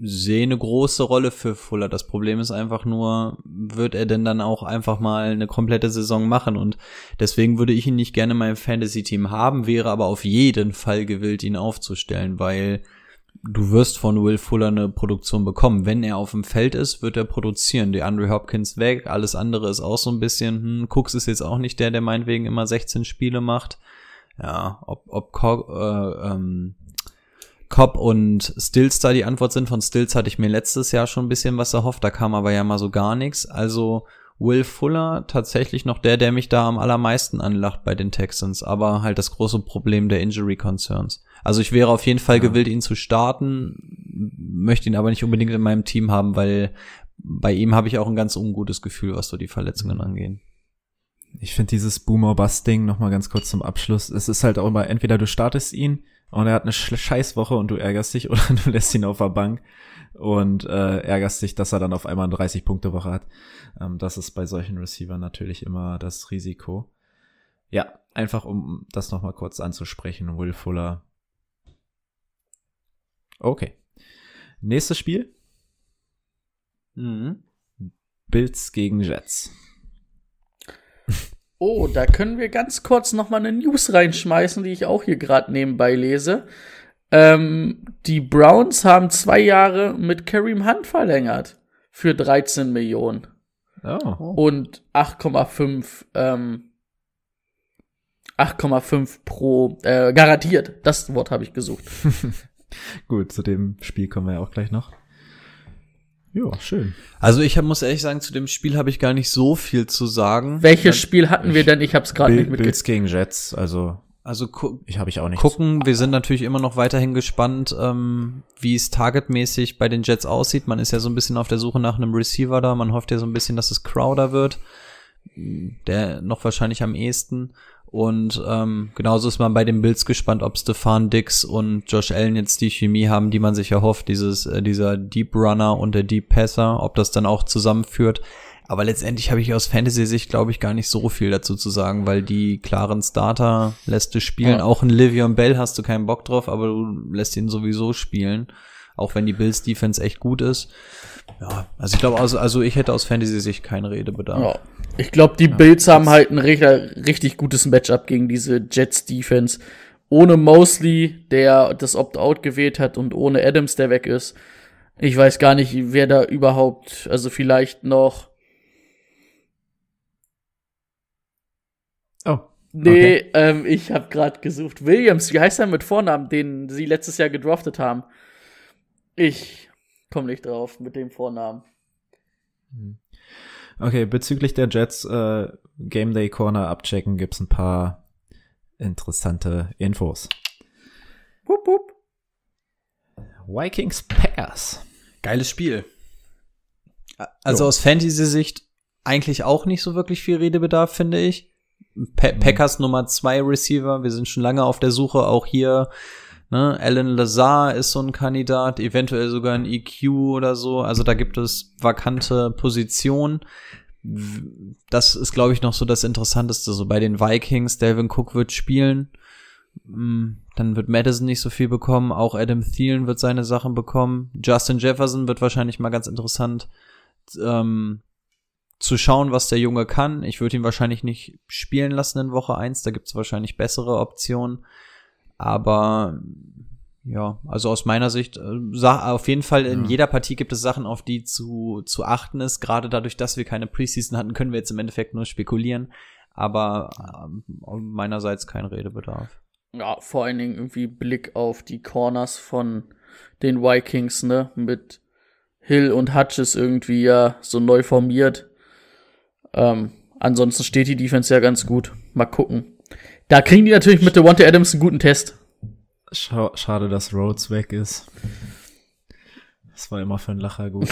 sehe eine große Rolle für Fuller. Das Problem ist einfach nur, wird er denn dann auch einfach mal eine komplette Saison machen? Und deswegen würde ich ihn nicht gerne in meinem Fantasy-Team haben, wäre aber auf jeden Fall gewillt, ihn aufzustellen, weil du wirst von Will Fuller eine Produktion bekommen. Wenn er auf dem Feld ist, wird er produzieren. Der Andre Hopkins weg, alles andere ist auch so ein bisschen, hm, Cooks ist jetzt auch nicht der, der meinetwegen immer 16 Spiele macht. Ja, ob, ob äh, ähm, Cobb und Stills da die Antwort sind. Von Stills hatte ich mir letztes Jahr schon ein bisschen was erhofft, da kam aber ja mal so gar nichts. Also Will Fuller tatsächlich noch der, der mich da am allermeisten anlacht bei den Texans, aber halt das große Problem der Injury Concerns. Also ich wäre auf jeden Fall ja. gewillt, ihn zu starten, möchte ihn aber nicht unbedingt in meinem Team haben, weil bei ihm habe ich auch ein ganz ungutes Gefühl, was so die Verletzungen angehen. Ich finde dieses Boomer-Bust-Ding nochmal ganz kurz zum Abschluss. Es ist halt auch immer, entweder du startest ihn und er hat eine Scheißwoche und du ärgerst dich oder du lässt ihn auf der Bank und äh, ärgerst dich, dass er dann auf einmal eine 30-Punkte-Woche hat. Ähm, das ist bei solchen Receivern natürlich immer das Risiko. Ja, einfach um das nochmal kurz anzusprechen, Will Fuller. Okay. Nächstes Spiel. Mhm. Bills gegen Jets. Oh, da können wir ganz kurz noch mal eine News reinschmeißen, die ich auch hier gerade nebenbei lese. Ähm, die Browns haben zwei Jahre mit Kareem Hunt verlängert für 13 Millionen. Oh. Und 8,5 ähm, 8,5 pro äh, garantiert. Das Wort habe ich gesucht. Gut, zu dem Spiel kommen wir ja auch gleich noch. Ja, schön. Also ich hab, muss ehrlich sagen, zu dem Spiel habe ich gar nicht so viel zu sagen. Welches Spiel hatten wir denn? Ich habe es gerade nicht mitgekriegt. Bills gegen Jets, also also ich habe ich auch nicht. Gucken, wir sind natürlich immer noch weiterhin gespannt, ähm, wie es targetmäßig bei den Jets aussieht. Man ist ja so ein bisschen auf der Suche nach einem Receiver da. Man hofft ja so ein bisschen, dass es Crowder wird, der noch wahrscheinlich am ehesten. Und ähm, genauso ist man bei den Bills gespannt, ob Stefan Dix und Josh Allen jetzt die Chemie haben, die man sich erhofft, dieses, äh, dieser Deep Runner und der Deep Passer, ob das dann auch zusammenführt. Aber letztendlich habe ich aus Fantasy-Sicht, glaube ich, gar nicht so viel dazu zu sagen, weil die klaren Starter lässt du spielen. Ja. Auch ein Livion Bell hast du keinen Bock drauf, aber du lässt ihn sowieso spielen. Auch wenn die Bills Defense echt gut ist. Ja, also ich glaube, also, also ich hätte aus Fantasy-Sicht keinen Redebedarf. Ja. Ich glaube, die Bills haben halt ein richtig, richtig gutes Matchup gegen diese Jets Defense. Ohne Mosley, der das Opt-out gewählt hat und ohne Adams, der weg ist. Ich weiß gar nicht, wer da überhaupt, also vielleicht noch. Oh. Nee, ähm, ich habe gerade gesucht. Williams, wie heißt er mit Vornamen, den sie letztes Jahr gedraftet haben? Ich komme nicht drauf mit dem Vornamen. Okay, bezüglich der Jets äh, Game Day Corner abchecken gibt's ein paar interessante Infos. Wupp, wupp. Vikings Packers. Geiles Spiel. Also Jo. aus Fantasy-Sicht eigentlich auch nicht so wirklich viel Redebedarf, finde ich. Pa Packers Nummer zwei Receiver, wir sind schon lange auf der Suche, auch hier. Ne? Alan Lazar ist so ein Kandidat, eventuell sogar ein EQ oder so. Also da gibt es vakante Positionen. Das ist, glaube ich, noch so das Interessanteste. So bei den Vikings, Delvin Cook wird spielen. Mm, Dann wird Madison nicht so viel bekommen. Auch Adam Thielen wird seine Sachen bekommen. Justin Jefferson wird wahrscheinlich mal ganz interessant ähm, zu schauen, was der Junge kann. Ich würde ihn wahrscheinlich nicht spielen lassen in Woche eins. Da gibt es wahrscheinlich bessere Optionen. Aber ja, also aus meiner Sicht, äh, auf jeden Fall in Ja. jeder Partie gibt es Sachen, auf die zu, zu achten ist. Gerade dadurch, dass wir keine Preseason hatten, können wir jetzt im Endeffekt nur spekulieren. Aber ähm, meinerseits kein Redebedarf. Ja, vor allen Dingen irgendwie Blick auf die Corners von den Vikings, ne? Mit Hill und Hutches irgendwie ja so neu formiert. Ähm, ansonsten steht die Defense ja ganz gut. Mal gucken. Da kriegen die natürlich mit Devontae Adams einen guten Test. Scha schade, dass Rhodes weg ist. Das war immer für einen Lacher gut.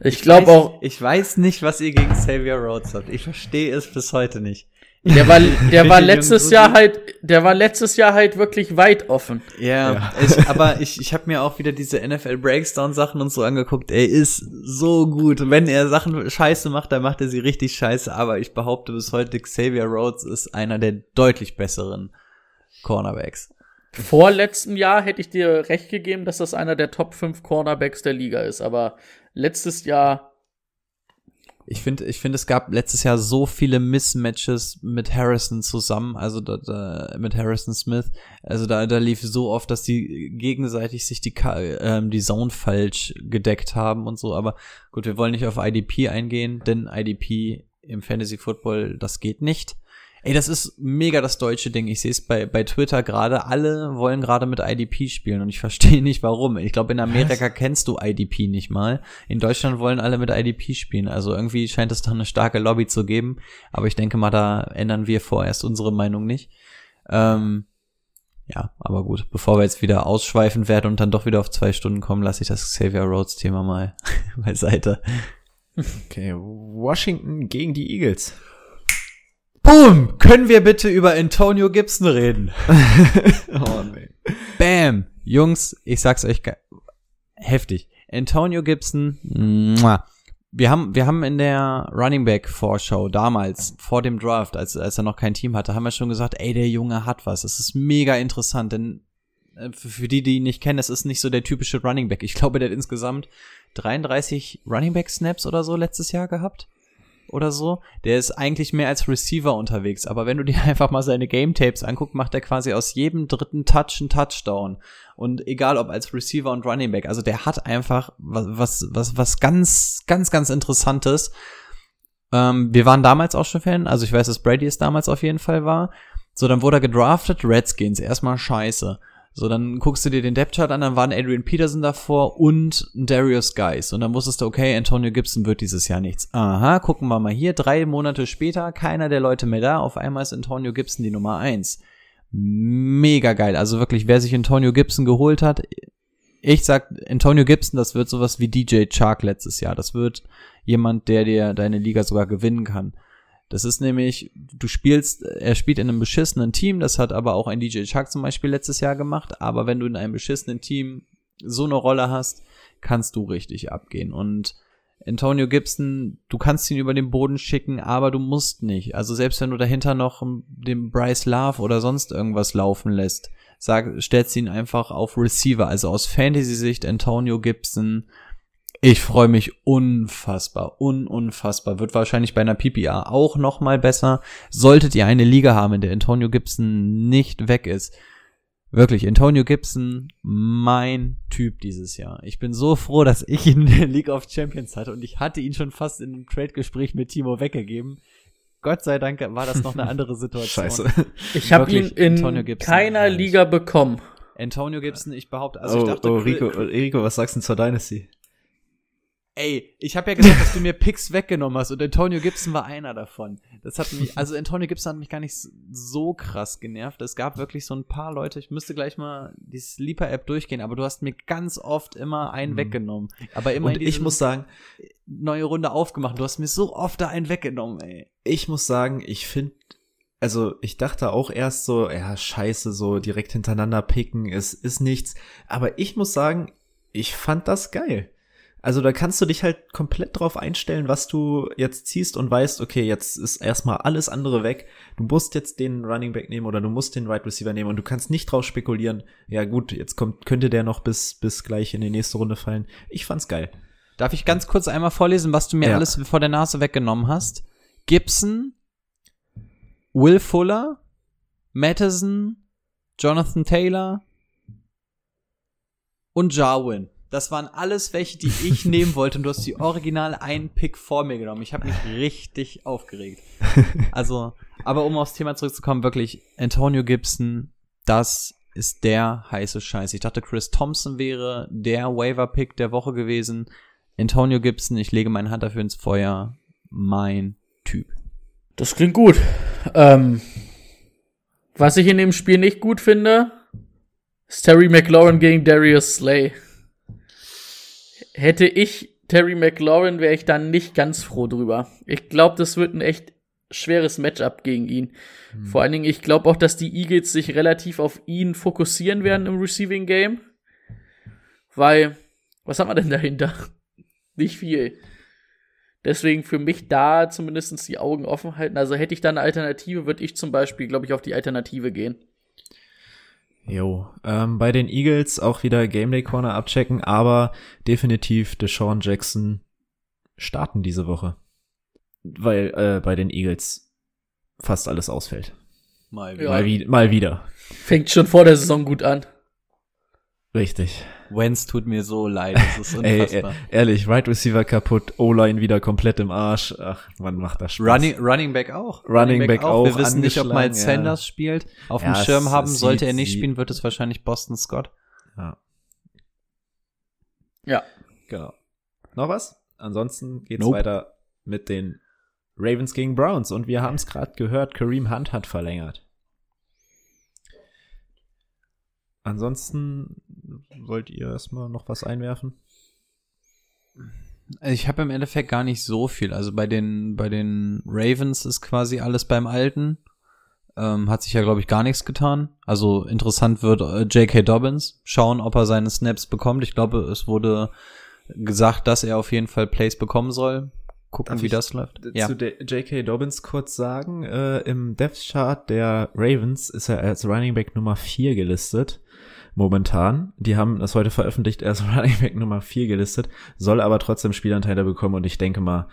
Ich glaube auch, Ich weiß nicht, was ihr gegen Xavier Rhodes habt. Ich verstehe es bis heute nicht. Der war, der war letztes Jahr halt, der war letztes Jahr halt wirklich weit offen. Ja, Ja. Ich, aber ich, ich habe mir auch wieder diese NFL Breakdown Sachen und so angeguckt. Er ist so gut. Wenn er Sachen scheiße macht, dann macht er sie richtig scheiße. Aber ich behaupte bis heute, Xavier Rhodes ist einer der deutlich besseren Cornerbacks. Vor letztem Jahr hätte ich dir recht gegeben, dass das einer der Top 5 Cornerbacks der Liga ist, aber letztes Jahr Ich finde, ich finde, es gab letztes Jahr so viele Mismatches mit Harrison zusammen, also da, da, mit Harrison Smith. Also da, da lief so oft, dass die gegenseitig sich die, ähm, die Zone falsch gedeckt haben und so. Aber gut, wir wollen nicht auf IDP eingehen, denn IDP im Fantasy Football, das geht nicht. Ey, das ist mega das deutsche Ding. Ich sehe es bei, bei Twitter gerade. Alle wollen gerade mit IDP spielen und ich verstehe nicht warum. Ich glaube, in Amerika kennst du IDP nicht mal. In Deutschland wollen alle mit IDP spielen. Also irgendwie scheint es da eine starke Lobby zu geben. Aber ich denke mal, da ändern wir vorerst unsere Meinung nicht. Ähm, ja, aber gut. Bevor wir jetzt wieder ausschweifen werden und dann doch wieder auf zwei Stunden kommen, lasse ich das Xavier Rhodes Thema mal beiseite. Okay, Washington gegen die Eagles. Boom! Können wir bitte über Antonio Gibson reden? oh nee. Bam! Jungs, ich sag's euch heftig. Antonio Gibson, muah. wir haben, wir haben in der Running Back Vorschau damals, vor dem Draft, als, als er noch kein Team hatte, haben wir schon gesagt, ey, der Junge hat was. Es ist mega interessant, denn äh, für die, die ihn nicht kennen, es ist nicht so der typische Running Back. Ich glaube, der hat insgesamt 33 Running Back Snaps oder so letztes Jahr gehabt oder so. Der ist eigentlich mehr als Receiver unterwegs. Aber wenn du dir einfach mal seine Game Tapes anguckst, macht er quasi aus jedem dritten Touch einen Touchdown. Und egal ob als Receiver und Running Back. Also der hat einfach was, was, was, ganz, ganz, ganz Interessantes. Ähm, wir waren damals auch schon Fan. Also ich weiß, dass Brady es damals auf jeden Fall war. So, dann wurde er gedraftet. Redskins. Erstmal scheiße. So, dann guckst du dir den Depth Chart an, dann waren Adrian Peterson davor und Darius Guys. Und dann wusstest du, okay, Antonio Gibson wird dieses Jahr nichts. Aha, gucken wir mal hier. Drei Monate später, keiner der Leute mehr da. Auf einmal ist Antonio Gibson die Nummer eins. Mega geil. Also wirklich, wer sich Antonio Gibson geholt hat, ich sag, Antonio Gibson, das wird sowas wie DJ Chark letztes Jahr. Das wird jemand, der dir deine Liga sogar gewinnen kann. Das ist nämlich, du spielst, er spielt in einem beschissenen Team, das hat aber auch ein DJ Chuck zum Beispiel letztes Jahr gemacht, aber wenn du in einem beschissenen Team so eine Rolle hast, kannst du richtig abgehen. Und Antonio Gibson, du kannst ihn über den Boden schicken, aber du musst nicht. Also selbst wenn du dahinter noch den Bryce Love oder sonst irgendwas laufen lässt, sag, stellst ihn einfach auf Receiver. Also aus Fantasy-Sicht Antonio Gibson ich freue mich unfassbar, un unfassbar. Wird wahrscheinlich bei einer PPA auch noch mal besser. Solltet ihr eine Liga haben, in der Antonio Gibson nicht weg ist. Wirklich, Antonio Gibson, mein Typ dieses Jahr. Ich bin so froh, dass ich ihn in der League of Champions hatte und ich hatte ihn schon fast in einem Trade-Gespräch mit Timo weggegeben. Gott sei Dank war das noch eine andere Situation. Scheiße. Ich habe ihn in keiner Liga bekommen. Antonio Gibson, ich behaupte, also oh, ich dachte, oh, Rico, Rico, was sagst du zur Dynasty? Ey, ich habe ja gesagt, dass du mir Picks weggenommen hast und Antonio Gibson war einer davon. Das hat mich, also Antonio Gibson hat mich gar nicht so krass genervt. Es gab wirklich so ein paar Leute, ich müsste gleich mal die Sleeper-App durchgehen, aber du hast mir ganz oft immer einen mhm. weggenommen. Aber immer und ich muss sagen, neue Runde aufgemacht. Du hast mir so oft da einen weggenommen, ey. Ich muss sagen, ich finde also ich dachte auch erst so, ja, scheiße, so direkt hintereinander picken, es ist nichts. Aber ich muss sagen, ich fand das geil. Also da kannst du dich halt komplett drauf einstellen, was du jetzt ziehst und weißt, okay, jetzt ist erstmal alles andere weg. Du musst jetzt den Running Back nehmen oder du musst den Right Receiver nehmen und du kannst nicht drauf spekulieren, ja gut, jetzt kommt, könnte der noch bis, bis gleich in die nächste Runde fallen. Ich fand's geil. Darf ich ganz kurz einmal vorlesen, was du mir ja. alles vor der Nase weggenommen hast? Gibson, Will Fuller, Madison, Jonathan Taylor und Jarwin. Das waren alles welche, die ich nehmen wollte und du hast die original einen Pick vor mir genommen. Ich habe mich richtig aufgeregt. Also, aber um aufs Thema zurückzukommen, wirklich, Antonio Gibson, das ist der heiße Scheiß. Ich dachte, Chris Thompson wäre der Waiver-Pick der Woche gewesen. Antonio Gibson, ich lege meine Hand dafür ins Feuer. Mein Typ. Das klingt gut. Ähm, was ich in dem Spiel nicht gut finde, ist Terry McLaurin gegen Darius Slay hätte ich Terry McLaurin, wäre ich dann nicht ganz froh drüber. Ich glaube, das wird ein echt schweres Matchup gegen ihn. Hm. Vor allen Dingen, ich glaube auch, dass die Eagles sich relativ auf ihn fokussieren werden im Receiving Game. Weil, was haben wir denn dahinter? nicht viel. Deswegen für mich da zumindest die Augen offen halten. Also hätte ich da eine Alternative, würde ich zum Beispiel, glaube ich, auf die Alternative gehen. Jo, ähm, bei den Eagles auch wieder Game Day Corner abchecken, aber definitiv Deshaun Jackson starten diese Woche. Weil äh, bei den Eagles fast alles ausfällt. Mal wieder. Mal, wie, mal wieder. Fängt schon vor der Saison gut an. Richtig. Wenz tut mir so leid, das ist unfassbar. Ey, ehrlich, Right Receiver kaputt, O-Line wieder komplett im Arsch. Ach, man macht das Spaß. Running, Running Back auch. Running, Running Back, Back, auch. Wir wissen nicht, ob mal Sanders ja. spielt. Auf ja, dem Schirm haben, sollte er nicht spielen, wird es wahrscheinlich Boston Scott. Ja. Ja. Genau. Noch was? Ansonsten geht's nope. weiter mit den Ravens gegen Browns und wir haben es gerade gehört, Kareem Hunt hat verlängert. Ansonsten wollt ihr erstmal noch was einwerfen? Ich habe im Endeffekt gar nicht so viel. Also bei den, bei den Ravens ist quasi alles beim Alten. Ähm, hat sich ja, glaube ich, gar nichts getan. Also interessant wird äh, J.K. Dobbins. Schauen, ob er seine Snaps bekommt. Ich glaube, es wurde gesagt, dass er auf jeden Fall Plays bekommen soll. Gucken, Darf wie das läuft. Ja. Zu J.K. Dobbins kurz sagen, äh, im Death Chart der Ravens ist er als Running Back Nummer 4 gelistet momentan. Die haben das heute veröffentlicht, er ist Running Back Nummer 4 gelistet, soll aber trotzdem Spielanteile bekommen und ich denke mal,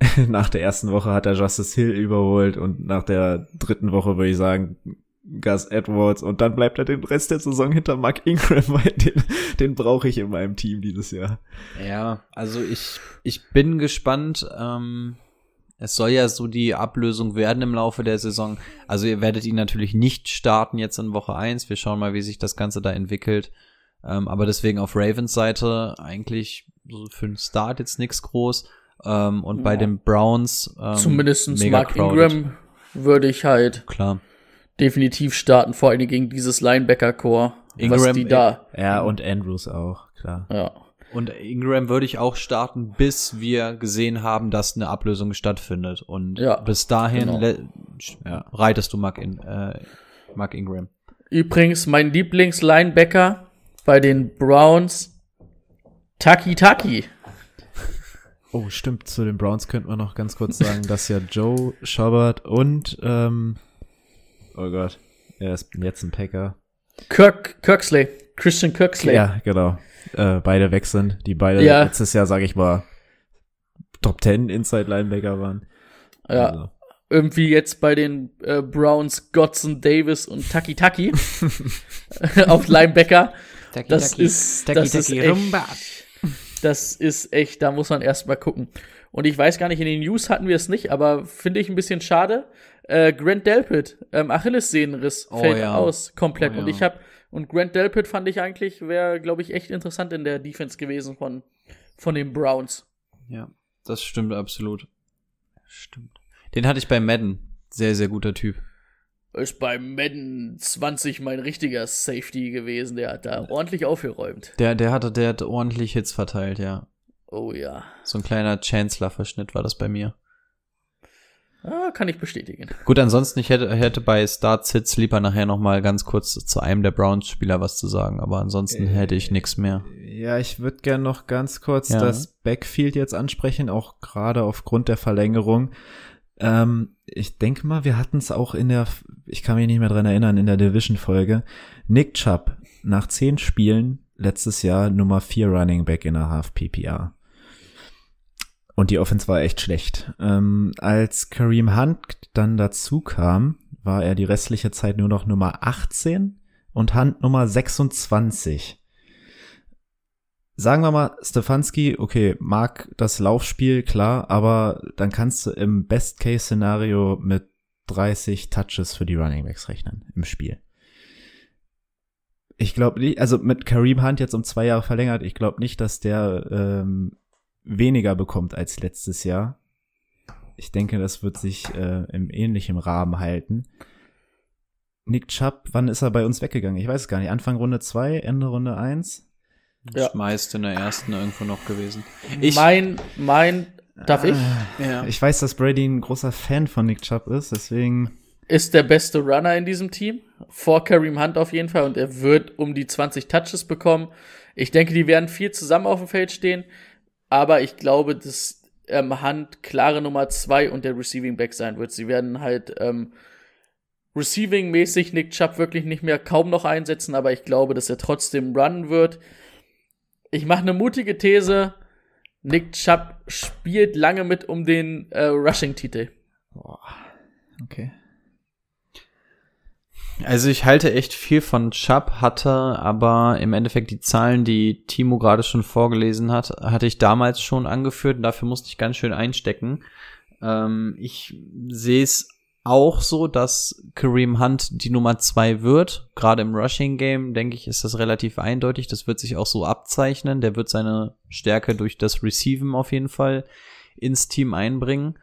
nach der ersten Woche hat er Justice Hill überholt und nach der dritten Woche würde ich sagen, Gus Edwards und dann bleibt er den Rest der Saison hinter Mark Ingram, weil den, den brauche ich in meinem Team dieses Jahr. Ja, also ich, ich bin gespannt, ähm, es soll ja so die Ablösung werden im Laufe der Saison. Also ihr werdet ihn natürlich nicht starten jetzt in Woche 1. Wir schauen mal, wie sich das Ganze da entwickelt. Ähm, aber deswegen auf Ravens Seite eigentlich so für einen Start jetzt nichts groß. Ähm, und ja. bei den Browns ähm, Zumindest Mark crowded. Ingram würde ich halt klar definitiv starten, vor allem gegen dieses Linebacker-Core. Ingram, was die da. Ja, und Andrews auch, klar. Ja. Und Ingram würde ich auch starten, bis wir gesehen haben, dass eine Ablösung stattfindet. Und Ja, bis dahin genau. ja, reitest du Mark, in, äh, Mark Ingram. Übrigens, mein Lieblings-Linebacker bei den Browns, Taki Taki. Oh, stimmt. Zu den Browns könnte man noch ganz kurz sagen, dass ja Joe Schobert und, ähm, oh Gott, er ist jetzt ein Packer. Kirk, Kirksley. Christian Kirksley. Ja, genau. Äh, beide weg sind, die beide Ja. letztes Jahr, sage ich mal, Top 10 Inside Linebacker waren. Ja. Also, Irgendwie jetzt bei den äh, Browns Godson Davis und Taki Taki auf Linebacker. Das ist, das ist echt, das ist echt, da muss man erstmal gucken. Und ich weiß gar nicht, in den News hatten wir es nicht, aber finde ich ein bisschen schade. Äh, Grant Delpit, ähm, Achillessehnenriss, Oh fällt ja. aus komplett. Oh ja. Und ich habe und Grant Delpit fand ich eigentlich wäre, glaube ich, echt interessant in der Defense gewesen von von den Browns. Ja, das stimmt absolut. Stimmt. Den hatte ich bei Madden. Sehr, sehr guter Typ. Ist bei Madden 20 mein richtiger Safety gewesen, der hat da ordentlich aufgeräumt. Der, der hatte, der hat ordentlich Hits verteilt, ja. Oh ja. So ein kleiner Chancellor-Verschnitt war das bei mir. Ah, kann ich bestätigen. Gut, ansonsten, ich hätte, hätte bei Start Sit Sleeper nachher noch mal ganz kurz zu einem der Browns-Spieler was zu sagen, aber ansonsten hätte ich nix mehr. Ja, ich würde gern noch ganz kurz Ja. das Backfield jetzt ansprechen, auch gerade aufgrund der Verlängerung. Ähm, ich denke mal, wir hatten es auch in der, ich kann mich nicht mehr dran erinnern, in der Division-Folge. Nick Chubb nach zehn Spielen letztes Jahr Nummer vier Running Back in der Half PPR. Und die Offense war echt schlecht. Ähm, als Kareem Hunt dann dazu kam, war er die restliche Zeit nur noch Nummer 18 und Hunt Nummer 26. Sagen wir mal, Stefanski, okay, mag das Laufspiel, klar, aber dann kannst du im Best-Case-Szenario mit 30 Touches für die Running Backs rechnen im Spiel. Ich glaube nicht, also mit Kareem Hunt jetzt um zwei Jahre verlängert, ich glaube nicht, dass der ähm, weniger bekommt als letztes Jahr. Ich denke, das wird sich äh, im ähnlichen Rahmen halten. Nick Chubb, wann ist er bei uns weggegangen? Ich weiß es gar nicht. Anfang Runde 2, Ende Runde 1? Ja. Ist meist in der ersten irgendwo noch gewesen. mein, mein, darf ich? Ja. Ich weiß, dass Brady ein großer Fan von Nick Chubb ist, deswegen. Ist der beste Runner in diesem Team. Vor Kareem Hunt auf jeden Fall. Und er wird um die 20 Touches bekommen. Ich denke, die werden viel zusammen auf dem Feld stehen. Aber ich glaube, dass ähm, Hunt klare Nummer zwei und der Receiving Back sein wird. Sie werden halt ähm, Receiving-mäßig Nick Chubb wirklich nicht mehr kaum noch einsetzen, aber ich glaube, dass er trotzdem runnen wird. Ich mache eine mutige These. Nick Chubb spielt lange mit um den äh, Rushing-Titel. Okay. Also ich halte echt viel von Chubb, hatte aber im Endeffekt die Zahlen, die Timo gerade schon vorgelesen hat, hatte ich damals schon angeführt und dafür musste ich ganz schön einstecken. Ähm, ich sehe es auch so, dass Kareem Hunt die Nummer zwei wird. Gerade im Rushing Game, denke ich, ist das relativ eindeutig. Das wird sich auch so abzeichnen. Der wird seine Stärke durch das Receiven auf jeden Fall ins Team einbringen.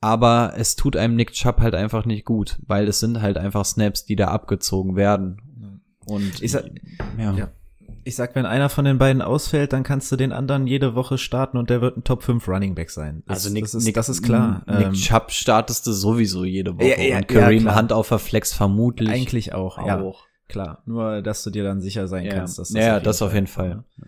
Aber es tut einem Nick Chubb halt einfach nicht gut, weil es sind halt einfach Snaps, die da abgezogen werden. Und Ich sag- ja. Ja. Ich sag, wenn einer von den beiden ausfällt, dann kannst du den anderen jede Woche starten und der wird ein Top 5 Running Back sein. Das, Also Nick, das, ist, Nick, das ist klar. Nick Ähm, Chubb startest du sowieso jede Woche Ja, ja, und ja, Kareem. Hunt auf der Flex vermutlich eigentlich auch, ja. auch. Klar. Nur, dass du dir dann sicher sein Ja. kannst, dass Ja, ja, das auf jeden Fall. Ja.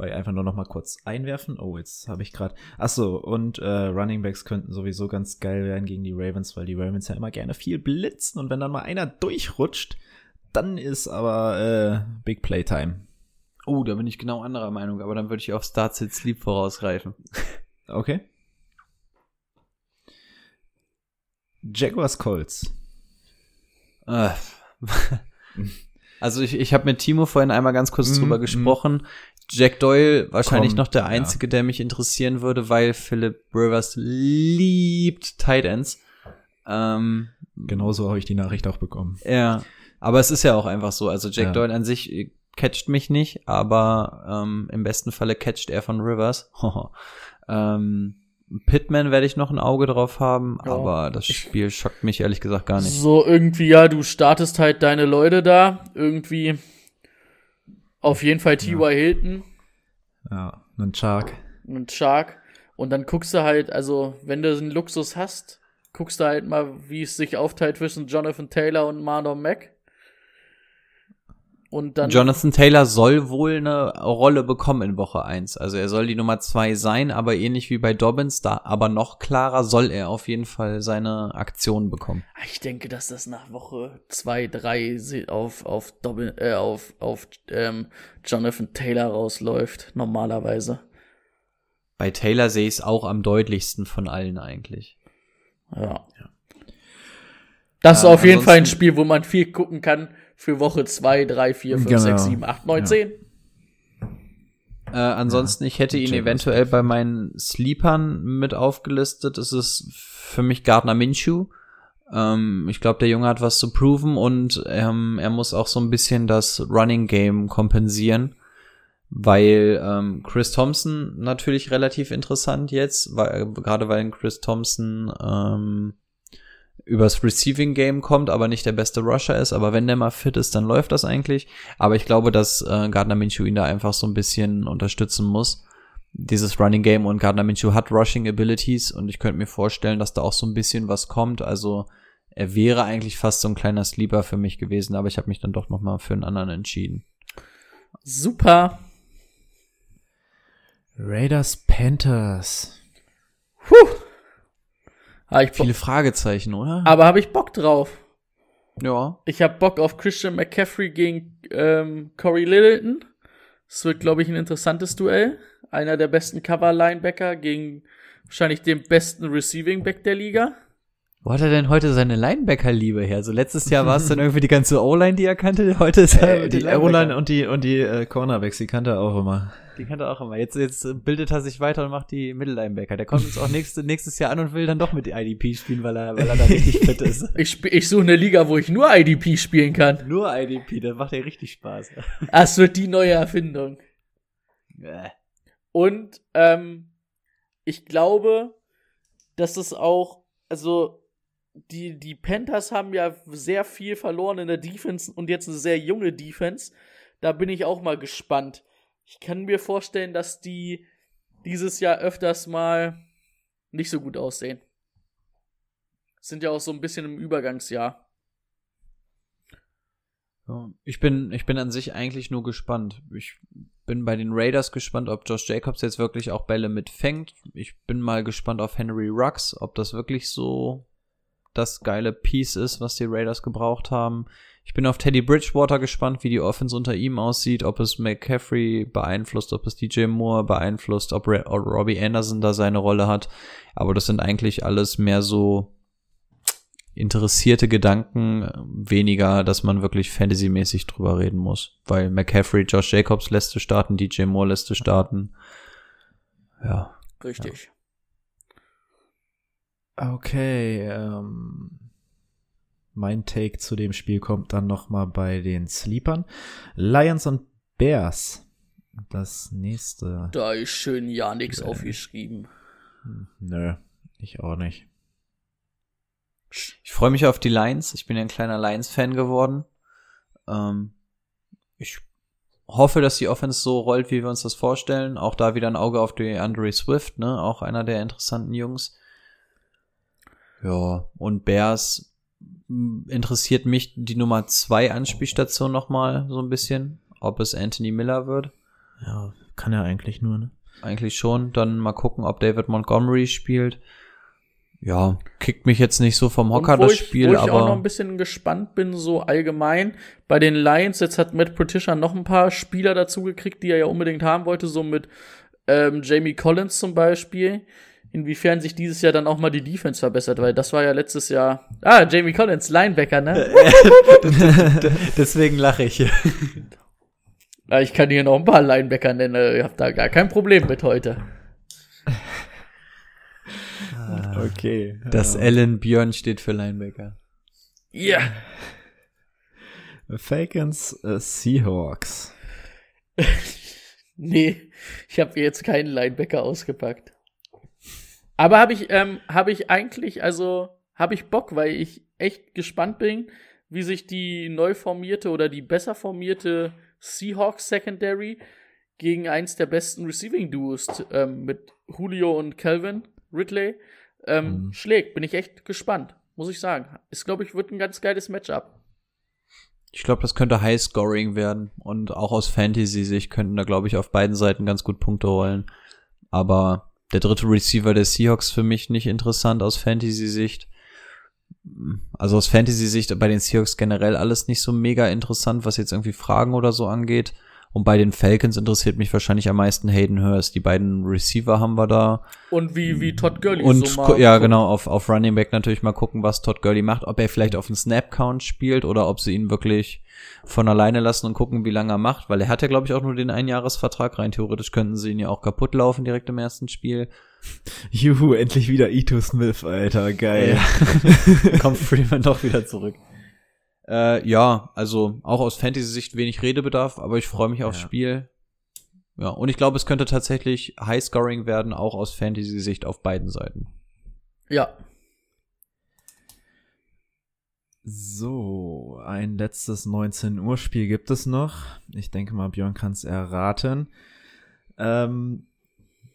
Weil einfach nur noch mal kurz einwerfen. Oh, jetzt habe ich gerade. Ach so, und äh, Running Backs könnten sowieso ganz geil werden gegen die Ravens, weil die Ravens ja immer gerne viel blitzen und wenn dann mal einer durchrutscht, dann ist aber äh, Big Playtime. Oh, da bin ich genau anderer Meinung, aber dann würde ich auf Start Sit Sleep vorausgreifen. Okay. Jaguars Colts. Äh. Also ich, ich habe mit Timo vorhin einmal ganz kurz Mm, drüber mm. Jack Doyle wahrscheinlich Kommt, noch der ja. einzige, der mich interessieren würde, weil Philip Rivers liebt Tight Ends. Ähm, Genauso habe ich die Nachricht auch bekommen. ja, aber es ist ja auch einfach so. Also Jack Ja. Doyle an sich äh, catcht mich nicht, aber ähm, im besten Falle catcht er von Rivers. ähm, Pittman werde ich noch ein Auge drauf haben, Ja. aber das Spiel schockt mich ehrlich gesagt gar nicht. So irgendwie, ja, du startest halt deine Leute da. Irgendwie auf jeden Fall T.Y. Hilton. Ja, einen Shark. einen Shark. Und dann guckst du halt, also, wenn du einen Luxus hast, guckst du halt mal, wie es sich aufteilt zwischen Jonathan Taylor und Marlon Mack. Und dann. Jonathan Taylor soll wohl eine Rolle bekommen in Woche 1. Also er soll die Nummer 2 sein, aber ähnlich wie bei Dobbins, da aber noch klarer soll er auf jeden Fall seine Aktion bekommen. Ich denke, dass das nach Woche 2, 3 auf, auf, Dobbin, äh, auf, auf ähm, Jonathan Taylor rausläuft, normalerweise. Bei Taylor sehe ich es auch am deutlichsten von allen eigentlich. Ja. Das ist auf jeden Fall ein Spiel, wo man viel gucken kann für Woche 2, 3, 4, 5, Genau. 6, 7, 8, 9, Ja. 10. Äh, ansonsten, ich hätte ihn eventuell bei meinen Sleepern mit aufgelistet. Es ist für mich Gardner Minshew. Ähm, ich glaube, der Junge hat was zu proven und ähm, er muss auch so ein bisschen das Running Game kompensieren, weil ähm, Chris Thompson natürlich relativ interessant jetzt, weil, gerade weil Chris Thompson ähm, übers Receiving Game kommt, aber nicht der beste Rusher ist. Aber wenn der mal fit ist, dann läuft das eigentlich. Aber ich glaube, dass äh, Gardner Minshew ihn da einfach so ein bisschen unterstützen muss. Dieses Running Game und Gardner Minshew hat Rushing Abilities und ich könnte mir vorstellen, dass da auch so ein bisschen was kommt. Also er wäre eigentlich fast so ein kleiner Sleeper für mich gewesen, aber ich habe mich dann doch noch mal für einen anderen entschieden. Super. Raiders Panthers. Puh. Hab ich Bock, Viele Fragezeichen, oder? aber habe ich Bock drauf. ja. Ich habe Bock auf Christian McCaffrey gegen ähm, Corey Littleton. Es wird, glaube ich, ein interessantes Duell. Einer der besten Cover-Linebacker gegen wahrscheinlich den besten Receiving-Back der Liga. Wo hat er denn heute seine Linebacker-Liebe her? So letztes Jahr war es dann irgendwie die ganze O-Line, die er kannte. Heute ist er Äh, die. O-Line und die, und die äh, Cornerbacks, die kannte er auch immer. Die kannte er auch immer. Jetzt, jetzt bildet er sich weiter und macht die Mittellinebacker. Der kommt uns auch nächste, nächstes Jahr an und will dann doch mit IDP spielen, weil er, weil er da richtig fit ist. Ich, ich suche eine Liga, wo ich nur IDP spielen kann. Nur IDP, das macht ja richtig Spaß. Das wird die neue Erfindung. Und ähm, ich glaube, dass es auch, also die, die Panthers haben ja sehr viel verloren in der Defense und jetzt eine sehr junge Defense. Da bin ich auch mal gespannt. Ich kann mir vorstellen, dass die dieses Jahr öfters mal nicht so gut aussehen. Sind ja auch so ein bisschen im Übergangsjahr. Ja, Ich bin, ich bin an sich eigentlich nur gespannt. Ich bin bei den Raiders gespannt, ob Josh Jacobs jetzt wirklich auch Bälle mitfängt. Ich bin mal gespannt auf Henry Rux, ob das wirklich so das geile Piece ist, was die Raiders gebraucht haben. Ich bin auf Teddy Bridgewater gespannt, wie die Offense unter ihm aussieht, ob es McCaffrey beeinflusst, ob es DJ Moore beeinflusst, ob ob Robbie Anderson da seine Rolle hat. Aber das sind eigentlich alles mehr so interessierte Gedanken, weniger, dass man wirklich fantasymäßig drüber reden muss. Weil McCaffrey, Josh Jacobs lässt du starten, DJ Moore lässt du starten. Ja. Richtig. Okay, ähm, mein Take zu dem Spiel kommt dann noch mal bei den Sleepern. Lions und Bears. Das nächste. Da ist schön ja nichts Ja. aufgeschrieben. Nö, ich auch nicht. Ich freue mich auf die Lions. Ich bin ja ein kleiner Lions-Fan geworden. Ähm, ich hoffe, dass die Offense so rollt, wie wir uns das vorstellen. Auch da wieder ein Auge auf die Andre Swift, ne? Auch einer der interessanten Jungs. Ja, und Bears interessiert mich die Nummer zwei Anspielstation nochmal so ein bisschen. Ob es Anthony Miller wird. Ja, kann er eigentlich nur, ne? Eigentlich schon. Dann mal gucken, ob David Montgomery spielt. Ja, kickt mich jetzt nicht so vom Hocker, wo das ich, Spiel, wo ich auch noch aber. ein bisschen gespannt bin, so allgemein. Bei den Lions, jetzt hat Matt Patricia noch ein paar Spieler dazu gekriegt, die er ja unbedingt haben wollte, so mit ähm, Jamie Collins zum Beispiel. Inwiefern sich dieses Jahr dann auch mal die Defense verbessert, weil das war ja letztes Jahr. Ah, Jamie Collins, Linebacker, ne? Deswegen lache ich. Ja, ich kann hier noch ein paar Linebacker nennen, ich hab da gar kein Problem mit heute. Okay. Das Ellen Björn steht für Linebacker. Ja. Falcons äh, Seahawks. Nee, ich habe jetzt keinen Linebacker ausgepackt. Aber habe ich, ähm, habe ich eigentlich, also habe ich Bock, weil ich echt gespannt bin, wie sich die neu formierte oder die besser formierte Seahawks Secondary gegen eins der besten Receiving-Duos ähm, mit Julio und Calvin Ridley ähm, Mhm. schlägt. Bin ich echt gespannt, muss ich sagen. Ist, glaube ich, wird ein ganz geiles Matchup. Ich glaube, das könnte High-Scoring werden und auch aus Fantasy-Sicht könnten da, glaube ich, auf beiden Seiten ganz gut Punkte holen. Aber der dritte Receiver der Seahawks für mich nicht interessant aus Fantasy-Sicht. Also aus Fantasy-Sicht bei den Seahawks generell alles nicht so mega interessant, was jetzt irgendwie Fragen oder so angeht. Und bei den Falcons interessiert mich wahrscheinlich am meisten Hayden Hurst. Die beiden Receiver haben wir da. Und wie, wie Todd Gurley Und so ja, genau, auf, auf Running Back natürlich mal gucken, was Todd Gurley macht, ob er vielleicht auf den Snap-Count spielt oder ob sie ihn wirklich von alleine lassen und gucken, wie lange er macht, weil er hat ja, glaube ich, auch nur den Einjahresvertrag. Rein theoretisch könnten sie ihn ja auch kaputt laufen direkt im ersten Spiel. Juhu, endlich wieder Ito Smith, Alter, geil. Kommt Freeman doch wieder zurück. Äh, ja, also auch aus Fantasy-Sicht wenig Redebedarf, aber ich freue mich aufs Ja. Spiel. Ja, und ich glaube, es könnte tatsächlich High-Scoring werden, auch aus Fantasy-Sicht auf beiden Seiten. Ja. So, ein letztes 19 Uhr Spiel gibt es noch. Ich denke mal, Björn kann es erraten. Ähm,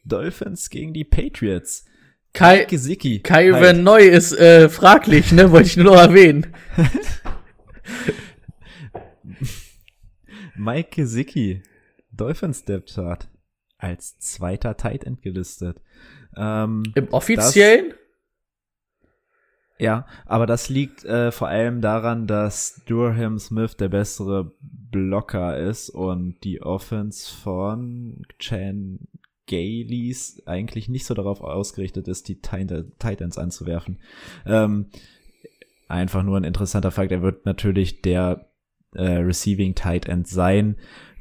Dolphins gegen die Patriots. Kai, Gesicki. Kyron Neu ist äh, fraglich, ne? Wollte ich nur noch erwähnen. Mike Gesicki, Dolphins Depth Chart, als zweiter Tight End gelistet. Ähm, Im offiziellen? Ja, aber das liegt äh, vor allem daran, dass Durham Smith der bessere Blocker ist und die Offense von Chan Galeys eigentlich nicht so darauf ausgerichtet ist, die Ends anzuwerfen. Ähm, einfach nur ein interessanter Fakt. Er wird natürlich der äh, Receiving Tight End sein.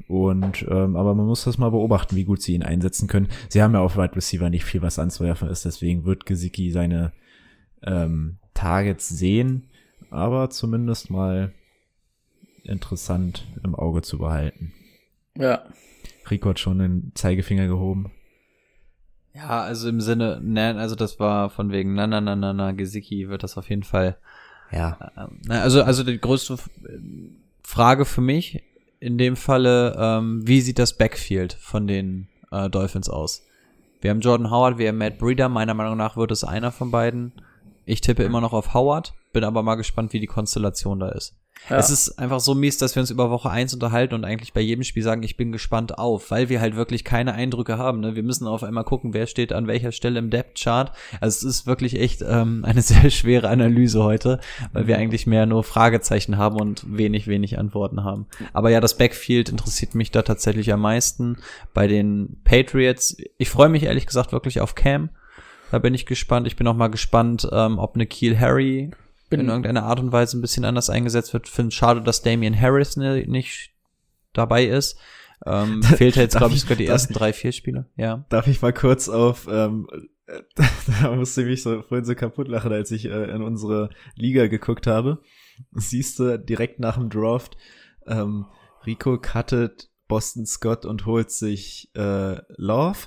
Und ähm, aber man muss das mal beobachten, wie gut sie ihn einsetzen können. Sie haben ja auf Wide Receiver nicht viel, was anzuwerfen ist, deswegen wird Gesicki seine ähm, Targets sehen, aber zumindest mal interessant im Auge zu behalten. Ja. Rico hat schon den Zeigefinger gehoben. Ja, also im Sinne, nein, also das war von wegen, na, na, na, na, na, Gesicki wird das auf jeden Fall. Ja. Ähm, na, also, also die größte Frage für mich in dem Falle, ähm, wie sieht das Backfield von den äh, Dolphins aus? Wir haben Jordan Howard, wir haben Matt Breeder. Meiner Meinung nach wird es einer von beiden. Ich tippe immer noch auf Howard, bin aber mal gespannt, wie die Konstellation da ist. Ja. Es ist einfach so mies, dass wir uns über Woche eins unterhalten und eigentlich bei jedem Spiel sagen, ich bin gespannt auf, weil wir halt wirklich keine Eindrücke haben. Ne? Wir müssen auf einmal gucken, wer steht an welcher Stelle im Depth-Chart. Also es ist wirklich echt ähm, eine sehr schwere Analyse heute, weil wir eigentlich mehr nur Fragezeichen haben und wenig, wenig Antworten haben. Aber ja, das Backfield interessiert mich da tatsächlich am meisten. Bei den Patriots, ich freue mich ehrlich gesagt wirklich auf Cam. Da bin ich gespannt. Ich bin auch mal gespannt, ähm, ob eine Keel Harry Bin- in irgendeiner Art und Weise ein bisschen anders eingesetzt wird. Finde schade, dass Damian Harris ne, nicht dabei ist. Ähm, fehlt jetzt, glaube ich, ich- sogar die darf- ersten drei, vier Spiele. Ja. Darf ich mal kurz auf, ähm, da musste ich mich so vorhin so kaputt lachen, als ich äh, in unsere Liga geguckt habe. Siehst du direkt nach dem Draft, ähm, Rico cuttet Boston Scott und holt sich äh, Love.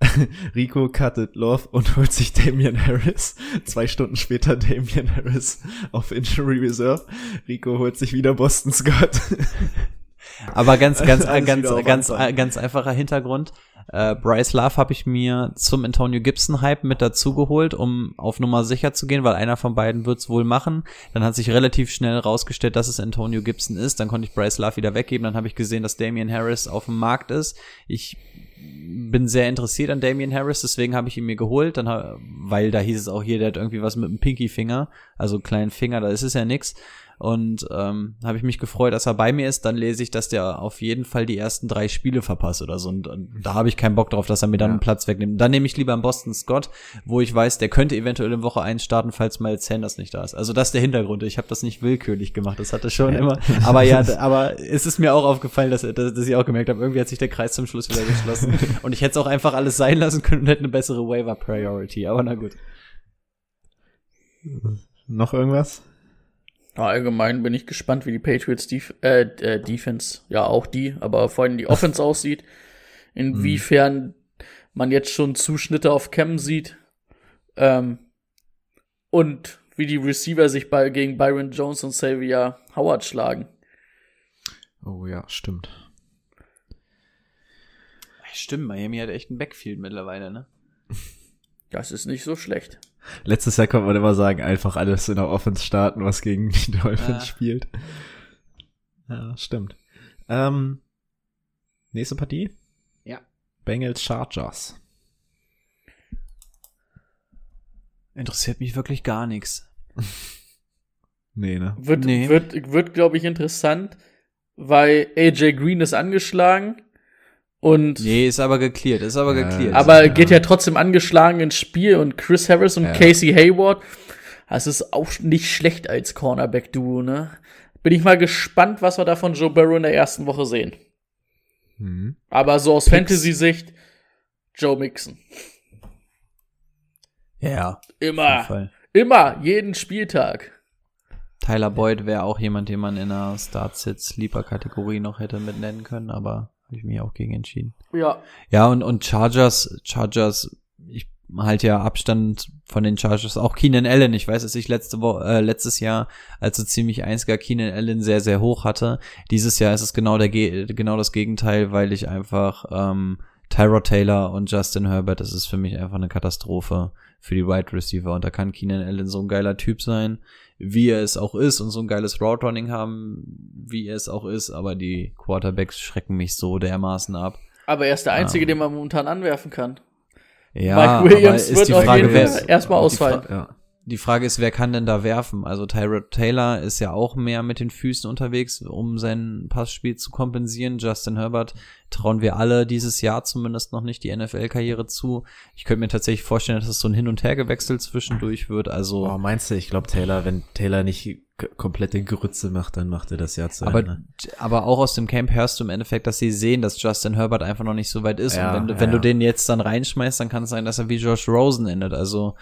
Rico cuttet Love und holt sich Damian Harris. Zwei Stunden später Damian Harris auf Injury Reserve. Rico holt sich wieder Boston Scott. Aber ganz, ganz, ganz, auf ganz, Anfang. ganz einfacher Hintergrund. Äh, Bryce Love habe ich mir zum Antonio Gibson Hype mit dazu geholt, um auf Nummer sicher zu gehen, weil einer von beiden wird's wohl machen. Dann hat sich relativ schnell rausgestellt, dass es Antonio Gibson ist. Dann konnte ich Bryce Love wieder weggeben. Dann habe ich gesehen, dass Damian Harris auf dem Markt ist. Ich bin sehr interessiert an Damian Harris, deswegen habe ich ihn mir geholt, dann, weil da hieß es auch hier, der hat irgendwie was mit dem Pinky-Finger, also kleinen Finger, da ist es ja nix. Und ähm, habe ich mich gefreut, dass er bei mir ist. Dann lese ich, dass der auf jeden Fall die ersten drei Spiele verpasst oder so. Und, und da habe ich keinen Bock drauf, dass er mir dann Ja. einen Platz wegnimmt. Dann nehme ich lieber einen Boston Scott, wo ich weiß, der könnte eventuell in Woche 1 starten, falls Miles Sanders nicht da ist. Also das ist der Hintergrund. Ich habe das nicht willkürlich gemacht. Das hatte schon immer. Aber ja, aber es ist mir auch aufgefallen, dass, dass, dass ich auch gemerkt habe, irgendwie hat sich der Kreis zum Schluss wieder geschlossen. und ich hätte es auch einfach alles sein lassen können und hätte eine bessere Waiver Priority. Aber na gut. Noch irgendwas? Ja, allgemein bin ich gespannt, wie die Patriots Def äh, äh, Defense, ja auch die, aber vor allem die Offense aussieht. Inwiefern man jetzt schon Zuschnitte auf Cam sieht. Ähm, und wie die Receiver sich bei, gegen Byron Jones und Xavier Howard schlagen. Oh ja, stimmt. stimmt, Miami hat echt ein Backfield mittlerweile, ne? Das ist nicht so schlecht. Letztes Jahr konnte man immer sagen, einfach alles in der Offense starten, was gegen die Dolphins Ja. spielt. Ja, stimmt. Ähm, nächste Partie? Ja. Bengals Chargers. Interessiert mich wirklich gar nichts. Nee, ne? Wird, Nee. wird, wird glaube ich, interessant, weil AJ Green ist angeschlagen und Nee, ist aber geklärt, ist aber Ja, geklärt. aber ja. geht ja trotzdem angeschlagen ins Spiel und Chris Harris und Ja. Casey Hayward, das ist auch nicht schlecht als Cornerback-Duo, ne? Bin ich mal gespannt, was wir da von Joe Burrow in der ersten Woche sehen. Mhm. Aber so aus. Fantasy-Sicht, Joe Mixon. ja, Immer, immer, jeden Spieltag. Tyler Boyd wäre auch jemand, den man in einer Start-Sit-Sleeper-Kategorie noch hätte mit nennen können, aber habe ich mich auch gegen entschieden. Ja, Ja, und, und Chargers, Chargers, ich halte ja Abstand von den Chargers. Auch Keenan Allen, ich weiß, dass ich letzte Woche, äh, letztes Jahr, als so ziemlich einziger Keenan Allen sehr, sehr hoch hatte. Dieses Jahr ist es genau der, Ge- genau das Gegenteil, weil ich einfach, ähm, Tyrod Taylor und Justin Herbert, das ist für mich einfach eine Katastrophe für die Wide Receiver. Und da kann Keenan Allen so ein geiler Typ sein, wie er es auch ist und so ein geiles Route Running haben, wie er es auch ist. Aber die Quarterbacks schrecken mich so dermaßen ab. aber er ist der Einzige, Ah. den man momentan anwerfen kann. Ja, Mike Williams wird die auf Frage, jeden wer, Fall erstmal ausfallen. Fra- Ja. Die Frage ist, wer kann denn da werfen? Also Tyrod Taylor ist ja auch mehr mit den Füßen unterwegs, um sein Passspiel zu kompensieren. Justin Herbert trauen wir alle dieses Jahr zumindest noch nicht die NFL-Karriere zu. Ich könnte mir tatsächlich vorstellen, dass es so ein Hin- und Hergewechsel zwischendurch wird. Also, Oh, meinst du, ich glaube Taylor, wenn Taylor nicht komplette Grütze macht, dann macht er das Jahr zu aber, Ende. aber auch aus dem Camp hörst du im Endeffekt, dass sie sehen, dass Justin Herbert einfach noch nicht so weit ist. Ja, und wenn, du- ja, wenn du den jetzt dann reinschmeißt, dann kann es sein, dass er wie Josh Rosen endet. Also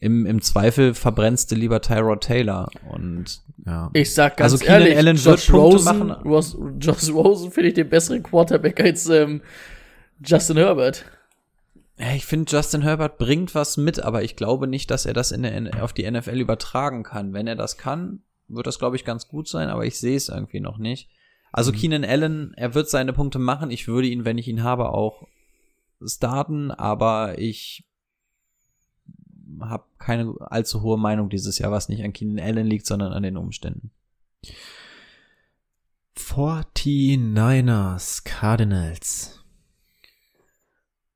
im, im Zweifel verbrennst du lieber Tyrod Taylor. Und Ja. Ich sag ganz Also Keenan ehrlich, Allen Josh Rosen, machen. Ros, Josh Rosen finde ich den besseren Quarterback als ähm, Justin Herbert. Ja, ich finde, Justin Herbert bringt was mit, aber ich glaube nicht, dass er das in der, auf die NFL übertragen kann. Wenn er das kann, wird das, glaube ich, ganz gut sein, aber ich sehe es irgendwie noch nicht. Also Keenan Allen, er wird seine Punkte machen. Ich würde ihn, wenn ich ihn habe, auch starten, aber ich habe keine allzu hohe Meinung dieses Jahr, was nicht an Keenan Allen liegt, sondern an den Umständen. 49ers Cardinals.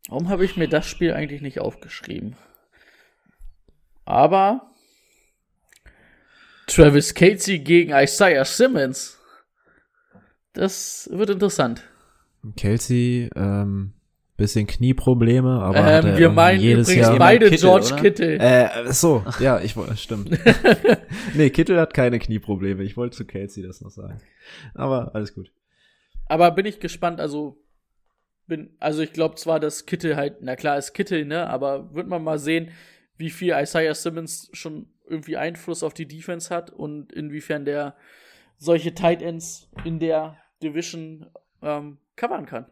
Warum habe ich mir das Spiel eigentlich nicht aufgeschrieben? Aber Travis Casey gegen Isaiah Simmons. Das wird interessant. Kelsey, ähm, bisschen Knieprobleme, aber er Ähm, wir meinen jedes übrigens Jahr beide Kittel, George oder? Kittle. Äh, so, ja, ich wollte, stimmt. nee, Kittel hat keine Knieprobleme. Ich wollte zu Kelsey das noch sagen. Aber alles gut. Aber bin ich gespannt, also bin, also ich glaube zwar, dass Kittel halt, na klar ist Kittel, ne, aber wird man mal sehen, wie viel Isaiah Simmons schon irgendwie Einfluss auf die Defense hat und inwiefern der solche Tight Ends in der Division ähm, covern kann.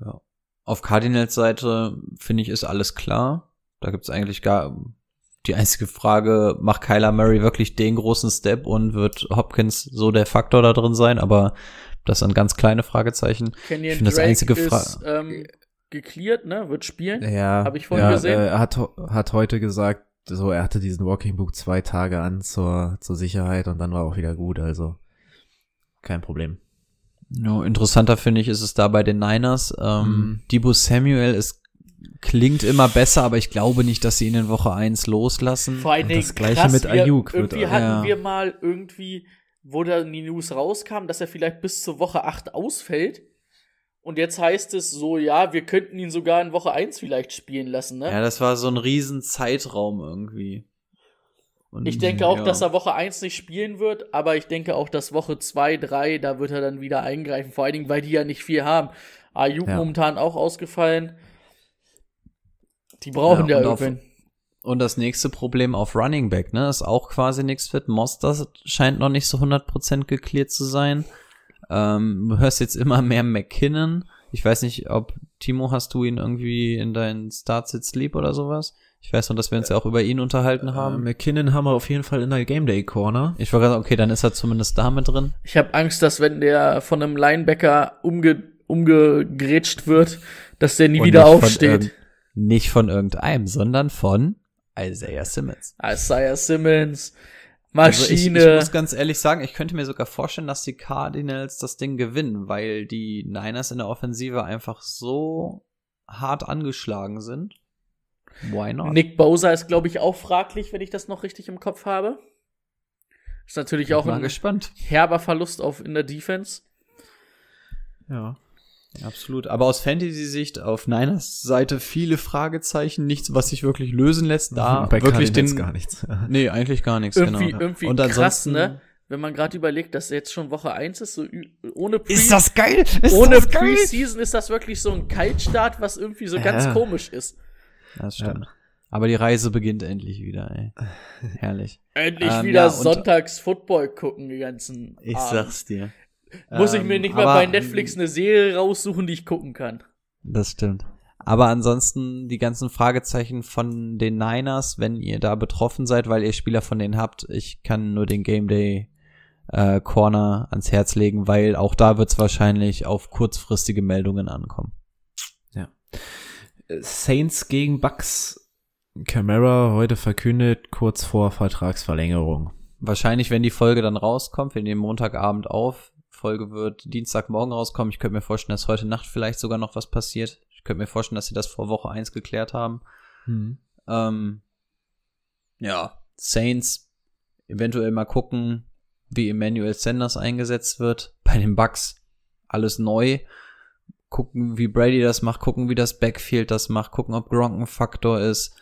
Ja. Auf Cardinals Seite finde ich ist alles klar. Da gibt's eigentlich gar die einzige Frage, macht Kyler Murray wirklich den großen Step und wird Hopkins so der Faktor da drin sein? Aber das sind ganz kleine Fragezeichen. Kenyon Ich finde das einzige ist Fra ähm, geklärt, ne, wird spielen. Ja, Hab ich vorhin ja, gesehen. Äh, er hat, hat heute gesagt, so, er hatte diesen Walking Book zwei Tage an zur, zur Sicherheit und dann war auch wieder gut, also kein Problem. No, interessanter finde ich ist es da bei den Niners. Ähm, Mhm. Debo Samuel ist klingt immer besser, aber ich glaube nicht, dass sie ihn in Woche 1 loslassen. Vor allen Dingen das Gleiche krass, mit wir, Ayuk wird- Irgendwie hatten ja. wir mal irgendwie, wo da die News rauskam, dass er vielleicht bis zur Woche 8 ausfällt. Und jetzt heißt es so, ja, wir könnten ihn sogar in Woche 1 vielleicht spielen lassen, ne? Ja, das war so ein riesen Zeitraum irgendwie. Und, ich denke auch, ja. dass er Woche 1 nicht spielen wird, aber ich denke auch, dass Woche 2, 3, da wird er dann wieder eingreifen. Vor allen Dingen, weil die ja nicht viel haben. Ayuk Ja. momentan auch ausgefallen. Die brauchen Ja, ja, irgendwen. Und das nächste Problem auf Running Back, ne, ist auch quasi nichts fit. Monster scheint noch nicht so 100% geklärt zu sein. Ähm, du hörst jetzt immer mehr McKinnon. Ich weiß nicht, ob, Timo, hast du ihn irgendwie in deinen Start Sit Sleep oder sowas? Ich weiß noch, dass wir uns ja auch über ihn unterhalten Äh, haben. McKinnon haben wir auf jeden Fall in der Game Day Corner. Ich war gerade, okay, dann ist er zumindest da mit drin. Ich habe Angst, dass wenn der von einem Linebacker umge umgegrätscht wird, dass der nie Und wieder von aufsteht. irgend- Nicht von irgendeinem, sondern von Isaiah Simmons. Isaiah Simmons, Also ich, Maschine. ich muss ganz ehrlich sagen, ich könnte mir sogar vorstellen, dass die Cardinals das Ding gewinnen, weil die Niners in der Offensive einfach so hart angeschlagen sind. Why not? Nick Bosa ist, glaube ich, auch fraglich, wenn ich das noch richtig im Kopf habe. Ist natürlich auch ein gespannt. herber Verlust auf in der Defense. Ja. Absolut. Aber aus Fantasy-Sicht auf Niners Seite viele Fragezeichen, nichts, was sich wirklich lösen lässt. Da Bei wirklich Cardinals den gar nichts. Nee, eigentlich gar nichts, Irgendwie, genau. irgendwie Und krass, ansonsten- ne? Wenn man gerade überlegt, dass jetzt schon Woche 1 ist, so ohne Pre Ist das geil? Ist ohne? Preseason ist das wirklich so ein Kaltstart, was irgendwie so ganz Ja. komisch ist. Das stimmt. Aber die Reise beginnt endlich wieder, ey. Herrlich. Endlich Ähm, wieder ja, Sonntags Football gucken, die ganzen Ich Abend. sag's dir. Muss ich mir Ähm, nicht mal aber- bei Netflix eine Serie raussuchen, die ich gucken kann. Das stimmt. Aber ansonsten die ganzen Fragezeichen von den Niners, wenn ihr da betroffen seid, weil ihr Spieler von denen habt, ich kann nur den Game Day äh, Corner ans Herz legen, weil auch da wird's wahrscheinlich auf kurzfristige Meldungen ankommen. Saints gegen Bucks. Camara heute verkündet, kurz vor Vertragsverlängerung. Wahrscheinlich, wenn die Folge dann rauskommt, wir nehmen Montagabend auf, Folge wird Dienstagmorgen rauskommen. Ich könnte mir vorstellen, dass heute Nacht vielleicht sogar noch was passiert. Ich könnte mir vorstellen, dass sie das vor Woche eins geklärt haben. Hm. Ähm, ja, Saints eventuell mal gucken, wie Emmanuel Sanders eingesetzt wird. Bei den Bucks alles neu. Gucken, wie Brady das macht, gucken, wie das Backfield das macht, gucken, ob Gronk ein Faktor ist.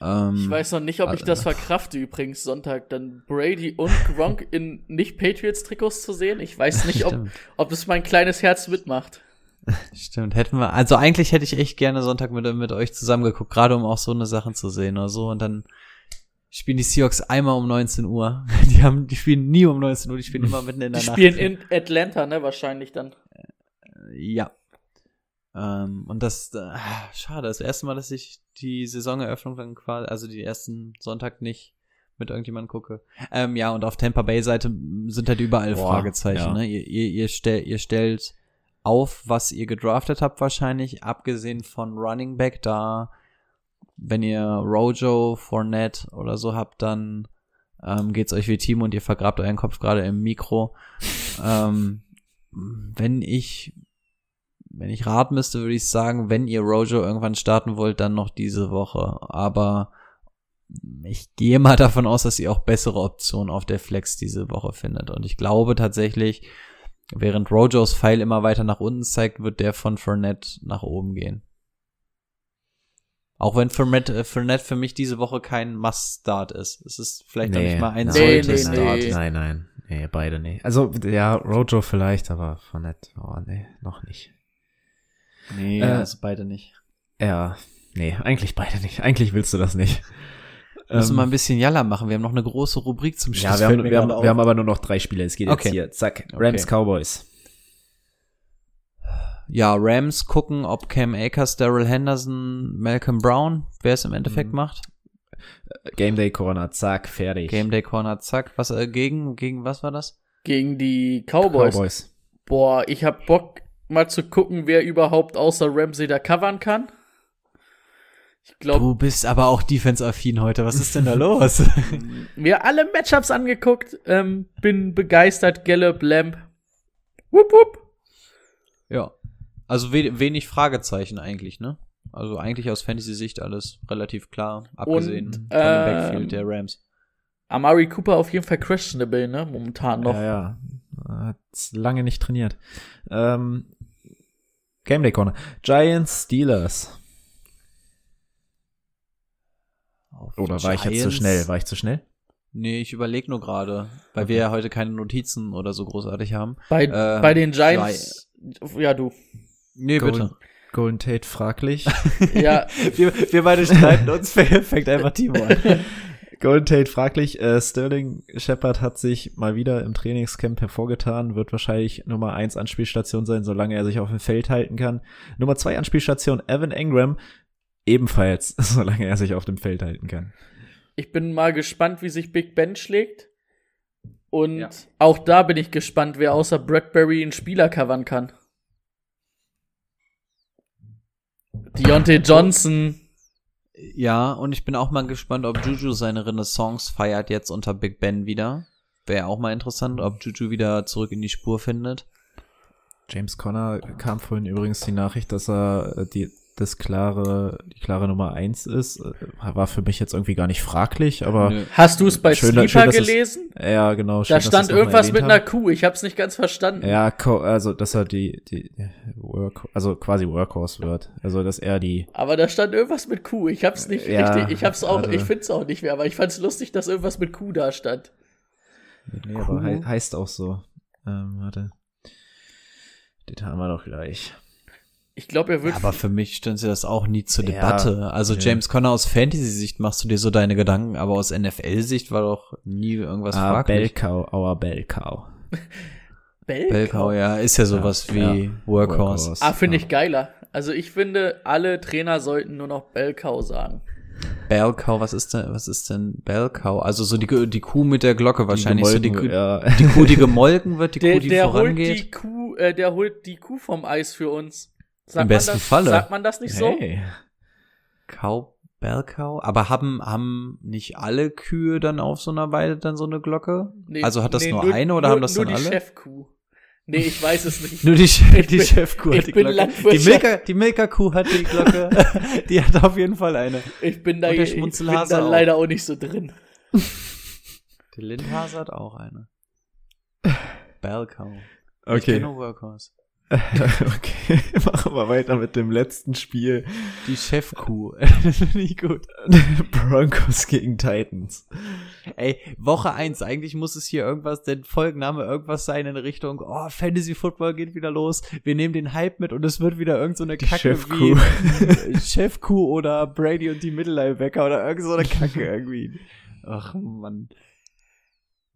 Ähm, Ich weiß noch nicht, ob ich also- das verkrafte, übrigens Sonntag dann Brady und Gronk in nicht-Patriots-Trikots zu sehen. Ich weiß nicht, ob, ob das mein kleines Herz mitmacht. Stimmt, hätten wir, also eigentlich hätte ich echt gerne Sonntag mit, mit euch zusammengeguckt, gerade um auch so eine Sachen zu sehen oder so. Und dann spielen die Seahawks einmal um 19 Uhr. Die haben, die spielen nie um 19 Uhr, die spielen immer mitten in der Die Nacht. spielen in Atlanta, ne, wahrscheinlich dann. Ja. Ähm, und das, äh, schade, das erste Mal, dass ich die Saisoneröffnung dann quasi, also die ersten Sonntag nicht mit irgendjemandem gucke. Ähm, ja, und auf Tampa Bay Seite sind halt überall Boah, Fragezeichen, ja. ne? Ihr, ihr, ihr, stell, ihr stellt auf, was ihr gedraftet habt wahrscheinlich, abgesehen von Running Back, da wenn ihr Rojo, Fournette oder so habt, dann ähm, geht's euch wie Team und ihr vergrabt euren Kopf gerade im Mikro. ähm, wenn ich wenn ich raten müsste, würde ich sagen, wenn ihr Rojo irgendwann starten wollt, dann noch diese Woche. Aber ich gehe mal davon aus, dass ihr auch bessere Optionen auf der Flex diese Woche findet. Und ich glaube tatsächlich, während Rojos Pfeil immer weiter nach unten zeigt, wird der von Fournette nach oben gehen. Auch wenn Fournette, äh, Fournette für mich diese Woche kein Must-Start ist. Es ist vielleicht noch nicht mal ein nein, Nee, sollte nee, Start. nee. Nein, nein. Nee, beide nicht. Also, ja, Rojo vielleicht, aber nett. Oh, nee, noch nicht. Nee, Äh, also beide nicht. Ja, nee, eigentlich beide nicht. Eigentlich willst du das nicht. Müssen Ähm, wir ein bisschen Jalla machen. Wir haben noch eine große Rubrik zum Schluss. ja, wir haben, wir, haben, wir haben aber nur noch drei Spiele. Es geht Okay. jetzt hier. Zack. Rams, Okay. Cowboys. ja, Rams gucken, ob Cam Akers, Daryl Henderson, Malcolm Brown, wer es im Endeffekt Mhm. macht. Game Day Corner, zack, fertig. Game Day Corner, zack. Was äh, gegen gegen was war das? Gegen die Cowboys. Cowboys. Boah, ich hab Bock, mal zu gucken, wer überhaupt außer Ramsey da covern kann. Ich glaube, Du bist aber auch defense-affin heute. Was ist denn da los? mir alle Matchups angeguckt, ähm, bin begeistert. Gallup, Lamb. Wupp, wupp. ja. Also we wenig Fragezeichen eigentlich, ne? Also eigentlich aus Fantasy-Sicht alles relativ klar, abgesehen Und, von dem ähm, Backfield der Rams. Amari Cooper auf jeden Fall questionable, ne? Momentan noch. Ja, ja. Hat lange nicht trainiert. Ähm, Game Day Corner. Giants, Steelers. Auf Oder war ich jetzt zu Giants? schnell? War ich zu schnell? Nee, ich überlege nur gerade, weil wir ja heute keine Notizen oder so großartig haben. Bei, Äh, bei den Giants. Ja, du. Nee, Golden, Golden Tate fraglich. Ja, Wir, wir beide streiten uns, fängt einfach Timo an. Golden Tate fraglich. Äh, Sterling Shepard hat sich mal wieder im Trainingscamp hervorgetan, wird wahrscheinlich Nummer 1 Anspielstation sein, solange er sich auf dem Feld halten kann. Nummer 2 Anspielstation Evan Engram. ebenfalls, solange er sich auf dem Feld halten kann. Ich bin mal gespannt, wie sich Big Ben schlägt. Und Ja. auch da bin ich gespannt, wer außer Bradbury einen Spieler covern kann. Deontay Johnson. Ja, und ich bin auch mal gespannt, ob Juju seine Renaissance feiert jetzt unter Big Ben wieder. Wäre auch mal interessant, ob Juju wieder zurück in die Spur findet. James Conner kam vorhin übrigens die Nachricht, dass er äh, die, das klare, die klare Nummer eins ist. Äh, War für mich jetzt irgendwie gar nicht fraglich, aber Nö. Hast du es bei Schön, Sleeper schön, dass es- gelesen? ja, genau. schön, Da stand irgendwas mit einer. Kuh. Ich hab's nicht ganz verstanden. Ja, also dass er die, die Work, also quasi Workhorse wird. Also dass er die. Aber da stand irgendwas mit Kuh. Ich hab's nicht Ja, richtig. Ich hab's auch, also- ich find's auch nicht mehr, aber ich fand's lustig, dass irgendwas mit Kuh da stand. Nee, aber hei heißt auch so. Ähm, warte. Den haben wir doch gleich. Ich glaube, er wird. Aber für mich stand sie das auch nie zur Ja, Debatte. Also nö. James Conner aus Fantasy-Sicht machst du dir so deine Gedanken, aber aus NFL-Sicht war doch nie irgendwas ah, fraglich. Bellcow, our Bellcow. Belk? Belkau, ja, ist ja sowas wie ja. Workhorse. Workhorse. Ah, finde Ja. ich geiler. Also ich finde, alle Trainer sollten nur noch Belkau sagen. Belkau, was ist denn, was ist denn Belkau? Also so die, die Kuh mit der Glocke wahrscheinlich, so die, gemolken, Kuh- ja. die Kuh, die gemolken wird, die Der, Kuh, die der holt vorangeht. die Kuh, äh, der holt die Kuh vom Eis für uns. Sagt Im man besten das, Falle. Sagt man das nicht so? Hey. Kau, Belkau. Aber haben, haben nicht alle Kühe dann auf so einer Weide dann so eine Glocke? Nee, also hat das nee, nur, eine oder haben das nur dann die alle? Chefkuh. Nee, ich weiß es nicht. Nur die, Ich die bin- Chefkuh ich hat die Glocke. Die. Milka, die Milka-Kuh hat die Glocke. die hat auf jeden Fall eine. Ich bin da, der ich bin da auch. leider auch nicht so drin. Die Lindhase hat auch eine. Belkau. Ich Okay. kenne nur Workhorse. okay, machen wir weiter mit dem letzten Spiel. Die Chefkuh. Nicht gut. Broncos gegen Titans. Ey, Woche eins. eigentlich muss es hier irgendwas, der Folgenname irgendwas sein in Richtung, oh, Fantasy Football geht wieder los. Wir nehmen den Hype mit und es wird wieder irgend so eine Die Kacke Chefkuh. wie Chefkuh oder Brady und die Mittellinebacker oder irgend so eine Kacke irgendwie. Ach Mann.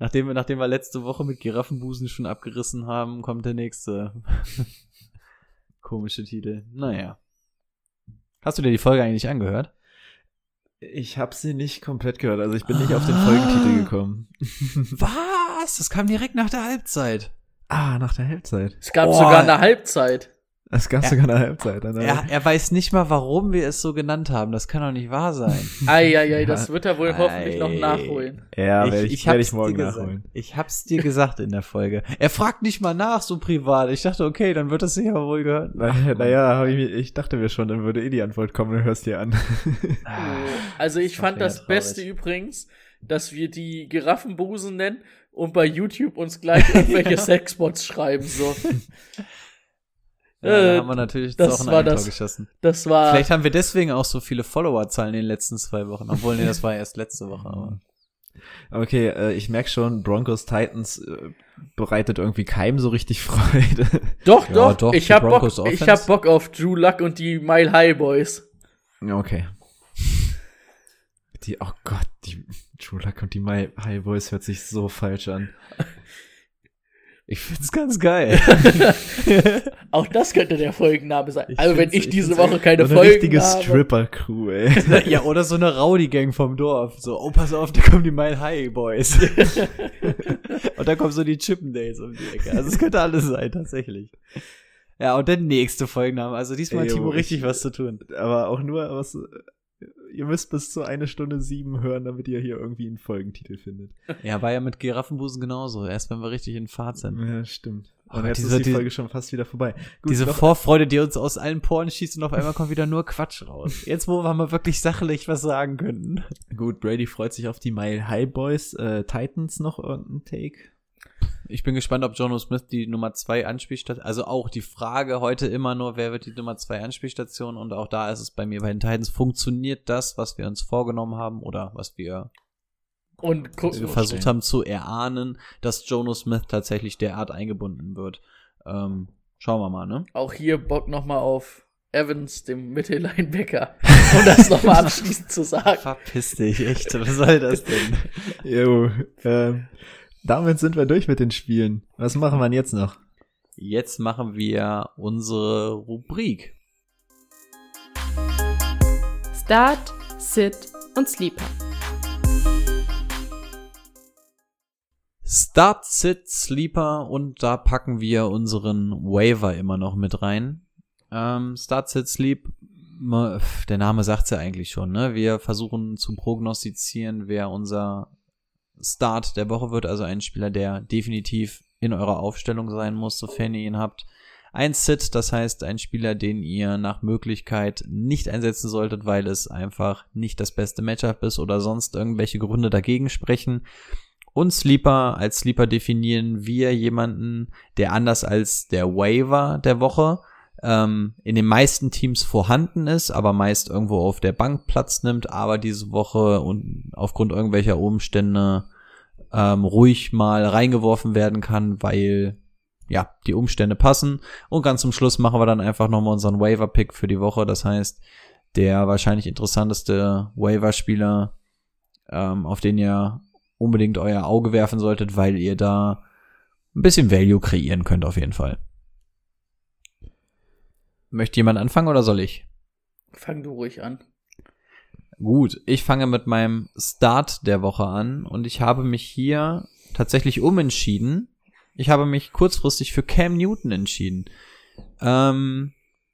Nachdem wir, nachdem wir letzte Woche mit Giraffenbusen schon abgerissen haben, kommt der nächste komische Titel. Naja. Hast du dir die Folge eigentlich angehört? Ich habe sie nicht komplett gehört, also ich bin nicht auf den Folgentitel gekommen. Was? Das kam direkt nach der Halbzeit. ah, nach der Halbzeit. Es gab Oh. sogar eine Halbzeit. Es gab Ja. sogar eine Halbzeit. Dann Er, er weiß nicht mal, warum wir es so genannt haben. Das kann doch nicht wahr sein. Eieiei, das wird er wohl hoffentlich noch nachholen. ja, werde ich, werd hab's ich morgen dir gesagt. nachholen. Ich hab's dir gesagt in der Folge. Er fragt nicht mal nach, so privat. Ich dachte, okay, dann wird das sicher wohl gehört. Naja, naja ich, ich dachte mir schon, dann würde eh die Antwort kommen, du hörst dir an. Also ich doch fand das traurig. Beste übrigens, dass wir die Giraffenbusen nennen und bei YouTube uns gleich irgendwelche Sexbots schreiben. So, Ja, da Äh, haben wir natürlich das auch ein war Eigentor das- geschossen. das war. Vielleicht haben wir deswegen auch so viele Followerzahlen in den letzten zwei Wochen. Obwohl, nee, das war erst letzte Woche. Aber. Okay, äh, ich merk schon, Broncos Titans äh, bereitet irgendwie keinem so richtig Freude. doch, Ja, doch, doch, ich die hab Bock, ich hab Bock auf Drew Luck und die Mile High Boys. okay. Die, oh Gott, die True Luck und die My High Boys hört sich so falsch an. Ich find's ganz geil. Auch das könnte der Folgenname sein. Ich also wenn ich diese Woche keine so eine richtige Folgen habe. Stripper-Crew, ey. ja, oder so eine Rowdy-Gang vom Dorf. So, oh, pass auf, da kommen die Mile High Boys. und dann kommen so die Chippendales um die Ecke. Also es könnte alles sein, tatsächlich. Ja, und der nächste Folgenname. Also diesmal hat Ey, Timo ich- richtig was zu tun. Aber auch nur, was, ihr müsst bis zu eine Stunde sieben hören, damit ihr hier irgendwie einen Folgentitel findet. Ja, war ja mit Giraffenbusen genauso. Erst wenn wir richtig in Fahrt sind. Ja, stimmt. Und Aber jetzt diese- ist die die- Folge schon fast wieder vorbei. Gut, Diese Vorfreude, die uns aus allen Poren schießt und auf einmal kommt wieder nur Quatsch raus. Jetzt, wo wir mal wirklich sachlich was sagen könnten. Gut, Brady freut sich auf die Mile High Boys. Äh, Titans noch irgendein Take? Ich bin gespannt, ob Jono Smith die Nummer zwei Anspielstation, also auch die Frage heute immer nur, wer wird die Nummer zwei Anspielstation und auch da ist es bei mir bei den Titans, funktioniert das, was wir uns vorgenommen haben oder was wir Und guck, versucht haben zu erahnen, dass Jono Smith tatsächlich derart eingebunden wird. Ähm, schauen wir mal, ne? auch hier Bock nochmal auf Evans, dem Mittellinebacker. Um das nochmal abschließend zu sagen. Verpiss dich, echt. Was soll das denn? Jo, ähm, damit sind wir durch mit den Spielen. Was machen wir denn jetzt noch? Jetzt machen wir unsere Rubrik. Start, Sit und Sleeper. Start, Sit, Sleeper und da packen wir unseren Waiver immer noch mit rein. Ähm, Start, Sit, Sleep, der Name sagt's ja eigentlich schon, ne? Wir versuchen zu prognostizieren, wer unser Start der Woche wird, also ein Spieler, der definitiv in eurer Aufstellung sein muss, sofern ihr ihn habt. Ein Sit, das heißt ein Spieler, den ihr nach Möglichkeit nicht einsetzen solltet, weil es einfach nicht das beste Matchup ist oder sonst irgendwelche Gründe dagegen sprechen. Und Sleeper, als Sleeper definieren wir jemanden, der anders als der Waiver der Woche ähm, in den meisten Teams vorhanden ist, aber meist irgendwo auf der Bank Platz nimmt, aber diese Woche und aufgrund irgendwelcher Umstände ähm, ruhig mal reingeworfen werden kann, weil ja, die Umstände passen. Und ganz zum Schluss machen wir dann einfach nochmal unseren Waiver-Pick für die Woche. Das heißt, der wahrscheinlich interessanteste Waiver-Spieler, ähm, auf den ihr unbedingt euer Auge werfen solltet, weil ihr da ein bisschen Value kreieren könnt auf jeden Fall. Möchte jemand anfangen oder soll ich? Fang du ruhig an. Gut, ich fange mit meinem Start der Woche an und ich habe mich hier tatsächlich umentschieden. Ich habe mich kurzfristig für Cam Newton entschieden. Ähm,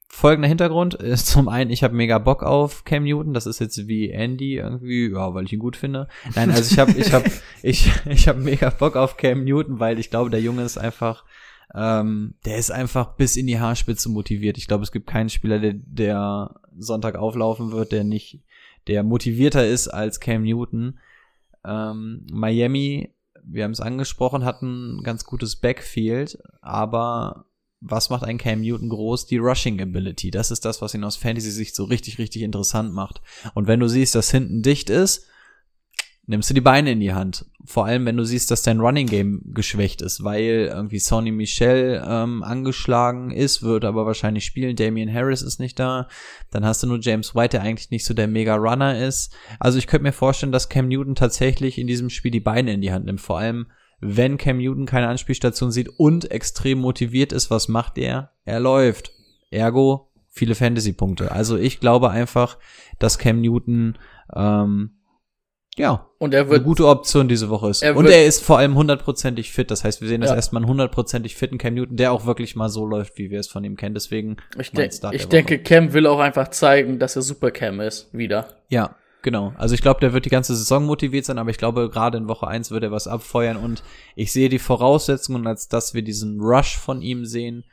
folgender Hintergrund ist zum einen, ich habe mega Bock auf Cam Newton. Das ist jetzt wie Andy irgendwie, ja, weil ich ihn gut finde. Nein, also ich habe, ich habe, ich, ich habe mega Bock auf Cam Newton, weil ich glaube, der Junge ist einfach, ähm, der ist einfach bis in die Haarspitze motiviert. Ich glaube, es gibt keinen Spieler, der, der Sonntag auflaufen wird, der nicht, der motivierter ist als Cam Newton. Ähm, Miami, wir haben es angesprochen, hat ein ganz gutes Backfield, aber was macht ein Cam Newton groß? Die Rushing Ability. Das ist das, was ihn aus Fantasy-Sicht so richtig, richtig interessant macht. Und wenn du siehst, dass hinten dicht ist, nimmst du die Beine in die Hand. Vor allem, wenn du siehst, dass dein Running Game geschwächt ist, weil irgendwie Sonny Michel ähm, angeschlagen ist, wird aber wahrscheinlich spielen. Damian Harris ist nicht da. Dann hast du nur James White, der eigentlich nicht so der Mega Runner ist. Also ich könnte mir vorstellen, dass Cam Newton tatsächlich in diesem Spiel die Beine in die Hand nimmt. Vor allem, wenn Cam Newton keine Anspielstation sieht und extrem motiviert ist, was macht er? Er läuft. Ergo viele Fantasy-Punkte. Also ich glaube einfach, dass Cam Newton ähm, ja, und er wird eine gute Option diese Woche ist. Er und er ist vor allem hundertprozentig fit. Das heißt, wir sehen das ja. erstmal einen hundertprozentig fitten Cam Newton, der auch wirklich mal so läuft, wie wir es von ihm kennen. Deswegen ich, de ich denke, Cam will auch einfach zeigen, dass er super Cam ist wieder. Ja, genau. Also ich glaube, der wird die ganze Saison motiviert sein, aber ich glaube, gerade in Woche eins wird er was abfeuern und ich sehe die Voraussetzungen, als dass wir diesen Rush von ihm sehen,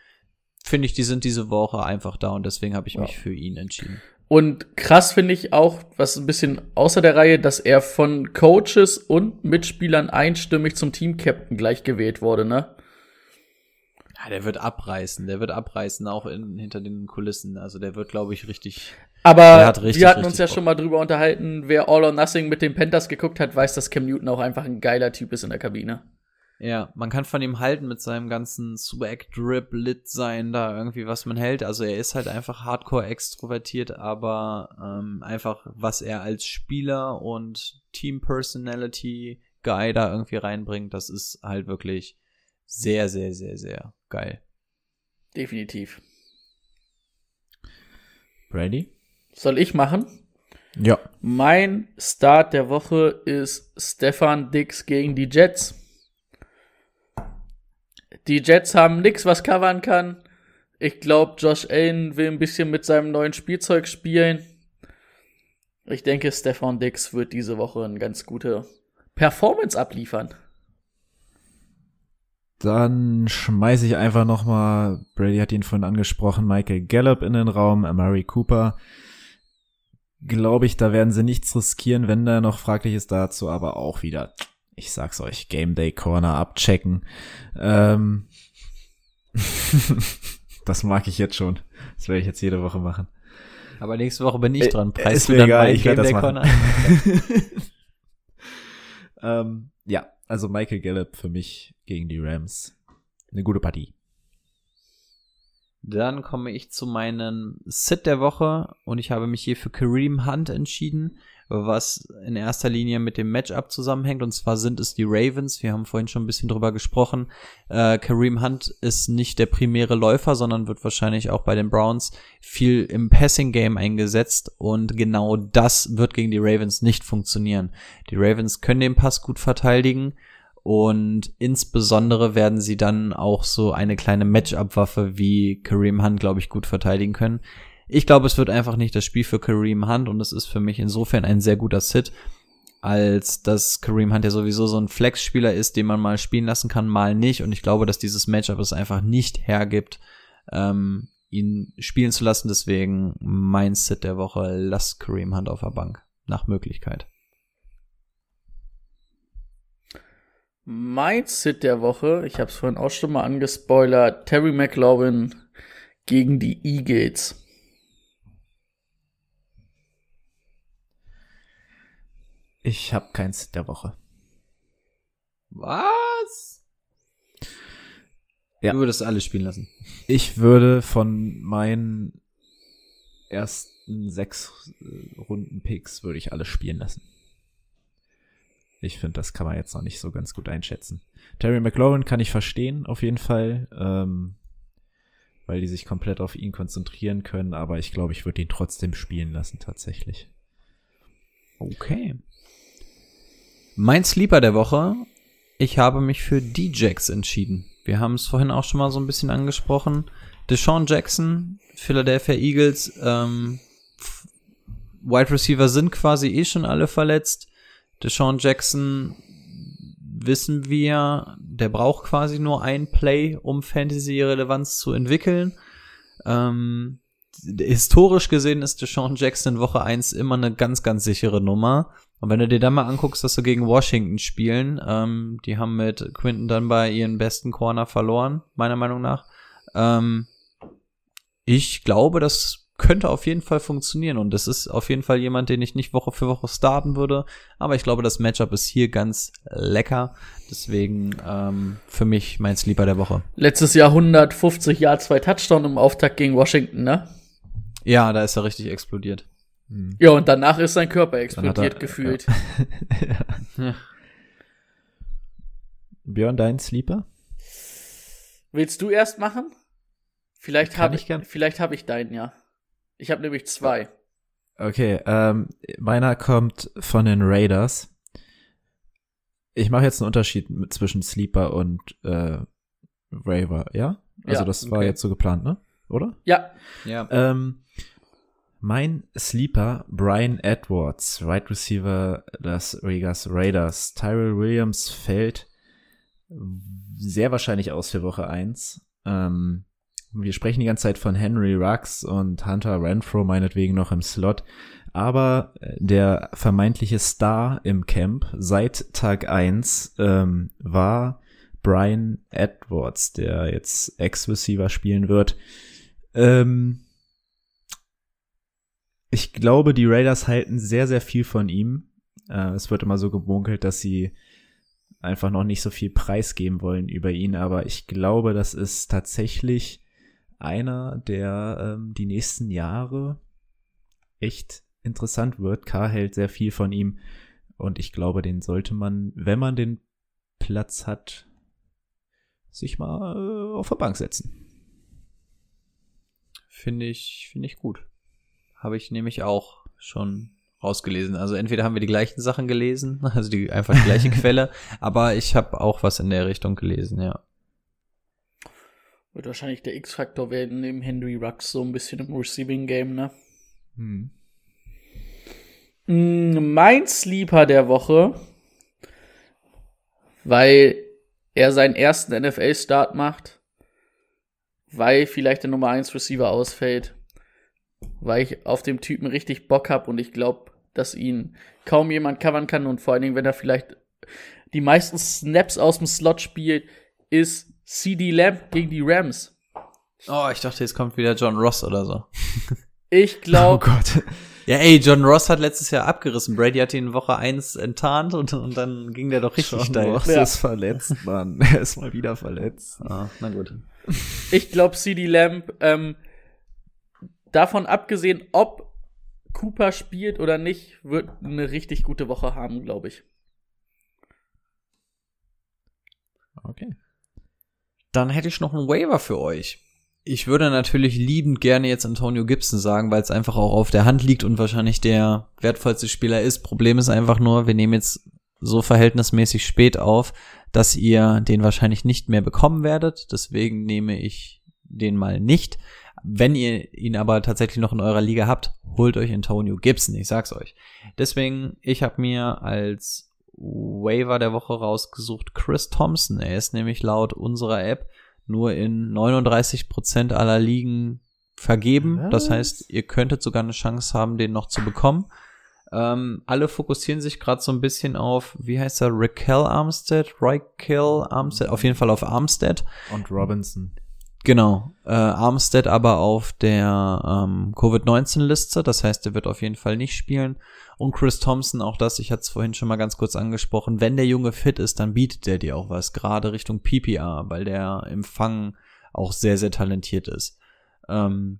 finde ich, die sind diese Woche einfach da und deswegen habe ich ja. mich für ihn entschieden. Und krass finde ich auch, was ein bisschen außer der Reihe, dass er von Coaches und Mitspielern einstimmig zum Team-Captain gleich gewählt wurde, ne? Ja, der wird abreißen, der wird abreißen, auch in, hinter den Kulissen. Also der wird, glaube ich, richtig. Aber richtig, wir hatten uns ja Bock. schon mal drüber unterhalten, wer All or Nothing mit den Panthers geguckt hat, weiß, dass Cam Newton auch einfach ein geiler Typ ist in der Kabine. Ja, man kann von ihm halten mit seinem ganzen Swag, Drip, Lit sein, da irgendwie was man hält. Also er ist halt einfach hardcore extrovertiert, aber ähm, einfach was er als Spieler und Team Personality Guy da irgendwie reinbringt, das ist halt wirklich sehr, sehr, sehr, sehr geil. Definitiv. Brady? Soll ich machen? Ja. Mein Start der Woche ist Stefan Dix gegen die Jets. Die Jets haben nix, was covern kann. Ich glaube, Josh Allen will ein bisschen mit seinem neuen Spielzeug spielen. Ich denke, Stefan Dix wird diese Woche eine ganz gute Performance abliefern. Dann schmeiße ich einfach noch mal, Brady hat ihn vorhin angesprochen, Michael Gallup in den Raum, Amari Cooper. Glaube ich, da werden sie nichts riskieren, wenn da noch fraglich ist dazu, aber auch wieder ich sag's euch, Game Day Corner abchecken. Ähm, das mag ich jetzt schon. Das werde ich jetzt jede Woche machen. Aber nächste Woche bin ich dran. Äh, Preis ist mir egal, ich werde das machen. ähm, ja, also Michael Gallup für mich gegen die Rams. Eine gute Partie. Dann komme ich zu meinem Sit der Woche und ich habe mich hier für Kareem Hunt entschieden. Was in erster Linie mit dem Matchup zusammenhängt. Und zwar sind es die Ravens. Wir haben vorhin schon ein bisschen drüber gesprochen. Äh, Kareem Hunt ist nicht der primäre Läufer, sondern wird wahrscheinlich auch bei den Browns viel im Passing-Game eingesetzt. Und genau das wird gegen die Ravens nicht funktionieren. Die Ravens können den Pass gut verteidigen. Und insbesondere werden sie dann auch so eine kleine Matchup-Waffe wie Kareem Hunt, glaube ich, gut verteidigen können. Ich glaube, es wird einfach nicht das Spiel für Kareem Hunt und es ist für mich insofern ein sehr guter Sit, als dass Kareem Hunt ja sowieso so ein Flex-Spieler ist, den man mal spielen lassen kann, mal nicht. Und ich glaube, dass dieses Matchup es einfach nicht hergibt, ähm, ihn spielen zu lassen. Deswegen mein Sit der Woche, lass Kareem Hunt auf der Bank. Nach Möglichkeit. Mein Sit der Woche, ich habe es vorhin auch schon mal angespoilert, Terry McLaurin gegen die Eagles. Ich habe keins der Woche. Was? Ja. Du würdest alles spielen lassen. Ich würde von meinen ersten sechs äh, Runden Picks würde ich alle spielen lassen. Ich finde, das kann man jetzt noch nicht so ganz gut einschätzen. Terry McLaurin kann ich verstehen, auf jeden Fall, ähm, weil die sich komplett auf ihn konzentrieren können, aber ich glaube, ich würde ihn trotzdem spielen lassen, tatsächlich. Okay. Mein Sleeper der Woche. Ich habe mich für D-Jax entschieden. Wir haben es vorhin auch schon mal so ein bisschen angesprochen. Deshaun Jackson, Philadelphia Eagles, ähm, Wide Receiver sind quasi eh schon alle verletzt. Deshaun Jackson wissen wir, der braucht quasi nur ein Play, um Fantasy-Relevanz zu entwickeln. Ähm, historisch gesehen ist Deshaun Jackson in Woche 1 immer eine ganz, ganz sichere Nummer. Und wenn du dir dann mal anguckst, dass sie gegen Washington spielen, ähm, die haben mit Quinton Dunbar ihren besten Corner verloren, meiner Meinung nach. Ähm, ich glaube, das könnte auf jeden Fall funktionieren und das ist auf jeden Fall jemand, den ich nicht Woche für Woche starten würde. Aber ich glaube, das Matchup ist hier ganz lecker. Deswegen ähm, für mich mein Sleeper der Woche. Letztes Jahr 150 Jahr, zwei Touchdown im Auftakt gegen Washington, ne? Ja, da ist er richtig explodiert. Ja, und danach ist sein Körper explodiert er- gefühlt. Ja. Björn, dein Sleeper? Willst du erst machen? Vielleicht habe ich ich, vielleicht habe ich deinen, ja. Ich habe nämlich zwei. Okay, ähm, meiner kommt von den Raiders. Ich mache jetzt einen Unterschied mit, zwischen Sleeper und äh, Raver, ja? Also Ja, das war okay. jetzt so geplant, ne? Oder? Ja, Ja. Ähm, mein Sleeper, Brian Edwards, Wide Receiver Las Vegas Raiders. Tyrell Williams fällt sehr wahrscheinlich aus für Woche 1. Ähm, wir sprechen die ganze Zeit von Henry Rux und Hunter Renfro meinetwegen noch im Slot. Aber äh, der vermeintliche Star im Camp seit Tag 1 ähm, war Brian Edwards, der jetzt Ex-Receiver spielen wird. Ähm, ich glaube, die Raiders halten sehr, sehr viel von ihm. Äh, es wird immer so gebunkelt, dass sie einfach noch nicht so viel preisgeben wollen über ihn, aber ich glaube, das ist tatsächlich einer, der ähm, die nächsten Jahre echt interessant wird. K hält sehr viel von ihm und ich glaube, den sollte man, wenn man den Platz hat, sich mal äh, auf der Bank setzen. Finde ich, finde ich gut. Habe ich nämlich auch schon rausgelesen. Also entweder haben wir die gleichen Sachen gelesen, also die einfach die gleiche Quelle, aber ich habe auch was in der Richtung gelesen, ja. wird wahrscheinlich der X-Faktor werden neben Henry Rux so ein bisschen im Receiving Game, ne? Hm. Mm, Mein Sleeper der Woche, weil er seinen ersten NFL-Start macht, weil vielleicht der Nummer 1 Receiver ausfällt, weil ich auf dem Typen richtig Bock hab und ich glaube, dass ihn kaum jemand covern kann und vor allen Dingen, wenn er vielleicht die meisten Snaps aus dem Slot spielt, ist CD Lamb gegen die Rams. Oh, ich dachte, jetzt kommt wieder John Ross oder so. Ich Oh glaube, Gott. Ja, ey, John Ross hat letztes Jahr abgerissen. Brady hat ihn in Woche 1 enttarnt und, und dann ging der doch richtig John steil. Ross Ja. ist verletzt, Mann. Er ist mal wieder verletzt. Ah, na gut. Ich glaube, CD Lamb, ähm, davon abgesehen, ob Cooper spielt oder nicht, wird eine richtig gute Woche haben, glaube ich. Okay. Dann hätte ich noch einen Waiver für euch. Ich würde natürlich liebend gerne jetzt Antonio Gibson sagen, weil es einfach auch auf der Hand liegt und wahrscheinlich der wertvollste Spieler ist. Problem ist einfach nur, wir nehmen jetzt so verhältnismäßig spät auf, dass ihr den wahrscheinlich nicht mehr bekommen werdet. Deswegen nehme ich den mal nicht. Wenn ihr ihn aber tatsächlich noch in eurer Liga habt, holt euch Antonio Gibson, ich sag's euch. Deswegen, ich habe mir als Waiver der Woche rausgesucht Chris Thompson. Er ist nämlich laut unserer App nur in 39% aller Ligen vergeben. Was? Das heißt, ihr könntet sogar eine Chance haben, den noch zu bekommen. Ähm, alle fokussieren sich gerade so ein bisschen auf, wie heißt er, Raquel Armstead, Raquel Armstead, auf jeden Fall auf Armstead. Und Robinson. Genau, äh, Armstead aber auf der ähm, Covid-19-Liste, das heißt, er wird auf jeden Fall nicht spielen. Und Chris Thompson, auch das, ich hatte es vorhin schon mal ganz kurz angesprochen, wenn der Junge fit ist, dann bietet der dir auch was, gerade Richtung PPR, weil der im Fang auch sehr, sehr talentiert ist. Ähm,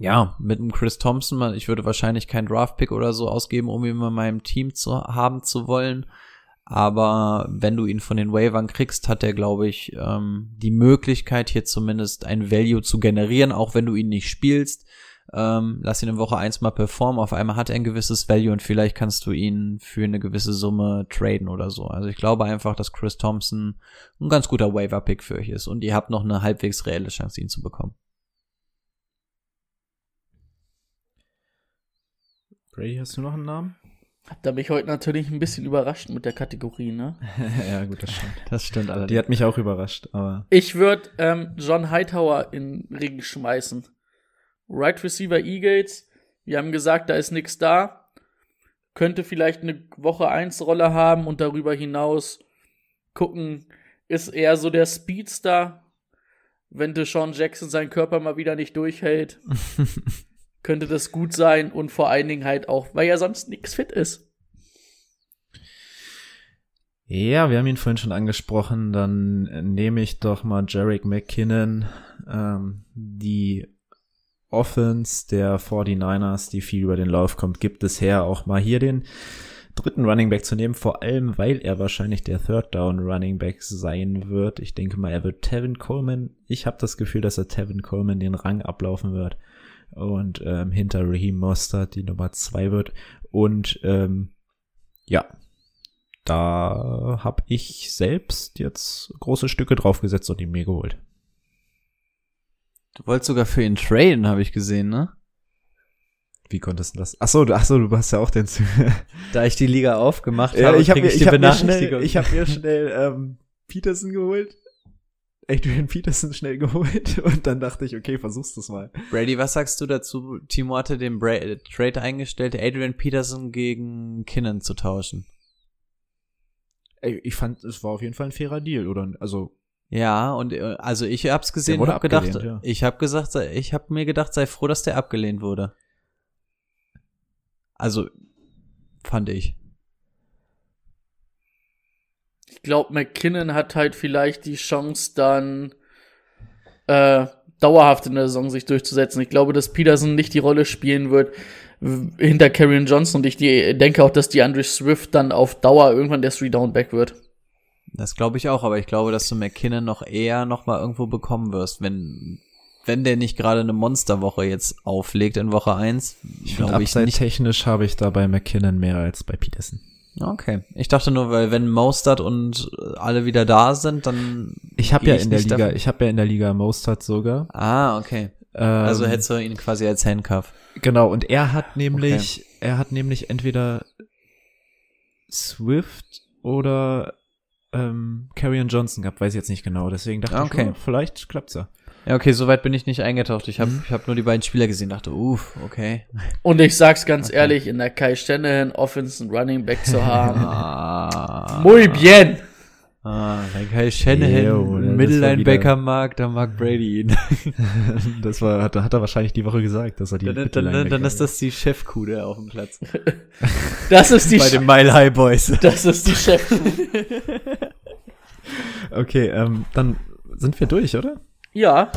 ja, mit einem Chris Thompson, ich würde wahrscheinlich keinen Draft-Pick oder so ausgeben, um ihn in meinem Team zu haben zu wollen. Aber wenn du ihn von den Waivern kriegst, hat er, glaube ich, ähm, die Möglichkeit, hier zumindest ein Value zu generieren, auch wenn du ihn nicht spielst. Ähm, lass ihn in Woche 1 mal performen. Auf einmal hat er ein gewisses Value und vielleicht kannst du ihn für eine gewisse Summe traden oder so. Also ich glaube einfach, dass Chris Thompson ein ganz guter Waiver-Pick für euch ist und ihr habt noch eine halbwegs reelle Chance, ihn zu bekommen. Brady, hast du noch einen Namen? Habt ihr mich heute natürlich ein bisschen überrascht mit der Kategorie, ne? ja, gut, das stimmt. Das stimmt Die allerdings. hat mich auch überrascht, aber Ich würde ähm, John Hightower in den Ring schmeißen. Right Receiver Eagles. Wir haben gesagt, da ist nichts da. Könnte vielleicht eine Woche 1 Rolle haben und darüber hinaus gucken, ist eher so der Speedster. Wenn Deshaun Jackson seinen Körper mal wieder nicht durchhält, könnte das gut sein und vor allen Dingen halt auch, weil ja sonst nichts fit ist. Ja, wir haben ihn vorhin schon angesprochen. Dann nehme ich doch mal Jarek McKinnon. Ähm, die Offense der 49ers, die viel über den Lauf kommt, gibt es her, auch mal hier den dritten Running Back zu nehmen, vor allem, weil er wahrscheinlich der Third Down Running Back sein wird. Ich denke mal, er wird Tevin Coleman. Ich habe das Gefühl, dass er Tevin Coleman den Rang ablaufen wird und ähm, hinter Raheem Mostert die Nummer zwei wird. Und ähm, ja, da habe ich selbst jetzt große Stücke draufgesetzt und ihn mir geholt. Du wolltest sogar für ihn traden, habe ich gesehen, ne? Wie konntest du das? Ach so, du, ach so, du hast ja auch den. Da ich die Liga aufgemacht ja, habe, ich habe mir, die ich hab mir schnell, ich hab mir schnell ähm, Peterson geholt. Adrian Peterson schnell geholt und dann dachte ich, okay, versuch's das mal. Brady, was sagst du dazu? Timo hatte den Bra äh, Trade eingestellt, Adrian Peterson gegen Kinnan zu tauschen. Ich fand, es war auf jeden Fall ein fairer Deal, oder? Also, Ja, und äh, also ich hab's gesehen und hab gedacht, ja. ich hab gesagt, ich hab mir gedacht, sei froh, dass der abgelehnt wurde. Also fand ich. Ich glaube, McKinnon hat halt vielleicht die Chance, dann äh, dauerhaft in der Saison sich durchzusetzen. Ich glaube, dass Peterson nicht die Rolle spielen wird hinter Karrion Johnson und ich die, denke auch, dass die Andre Swift dann auf Dauer irgendwann der Three-Down-Back wird. Das glaube ich auch, aber ich glaube, dass du McKinnon noch eher noch mal irgendwo bekommen wirst, wenn wenn der nicht gerade eine Monsterwoche jetzt auflegt in Woche 1, ich finde, glaube ich nicht. technisch habe ich da bei McKinnon mehr als bei Peterson. Okay. Ich dachte nur, weil wenn Mostert und äh, alle wieder da sind, dann Ich habe ja in der Liga, davon- ich habe ja in der Liga Mostert sogar. Ah, okay. Ähm, Also hättest du ihn quasi als Handcuff. Genau, und er hat nämlich, er hat nämlich entweder Swift oder ähm, Carrion Johnson gehabt, weiß ich jetzt nicht genau. Deswegen dachte Okay. ich, oh, vielleicht klappt's ja. Ja, okay, soweit bin ich nicht eingetaucht. Ich habe Mhm. ich hab nur die beiden Spieler gesehen, dachte, uff, okay. Und ich sag's ganz Okay. ehrlich, in der Kai Shanahan Offense einen Running Back zu haben. Ah, Muy bien! ah wenn Kai Shanahan Mittellinebacker mag, dann mag Brady ihn. das war, hat, hat er wahrscheinlich die Woche gesagt, dass er die dann, dann, dann, dann ist das die Chefkuh der auf dem Platz. Das ist die, Bei den Mile High Boys. das ist die Chef. Okay, ähm, dann sind wir durch, oder? Ja,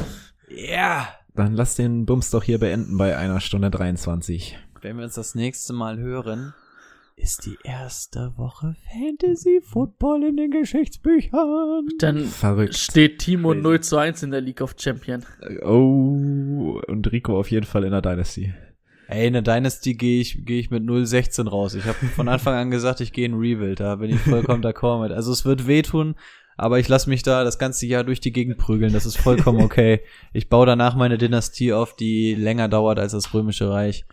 Ja. Dann lass den Bums doch hier beenden bei einer Stunde 23. Wenn wir uns das nächste Mal hören, ist die erste Woche Fantasy Football in den Geschichtsbüchern. Dann Verrückt. steht Timo Crazy. 0 zu 1 in der League of Champion. Oh, und Rico auf jeden Fall in der Dynasty. Ey, in der Dynasty gehe ich, gehe ich mit 0,16 raus. Ich habe von Anfang an gesagt, ich gehe in Rebuild. Da bin ich vollkommen d'accord mit. Also es wird wehtun, aber ich lasse mich da das ganze Jahr durch die Gegend prügeln. Das ist vollkommen okay. Ich baue danach meine Dynastie auf, die länger dauert als das Römische Reich.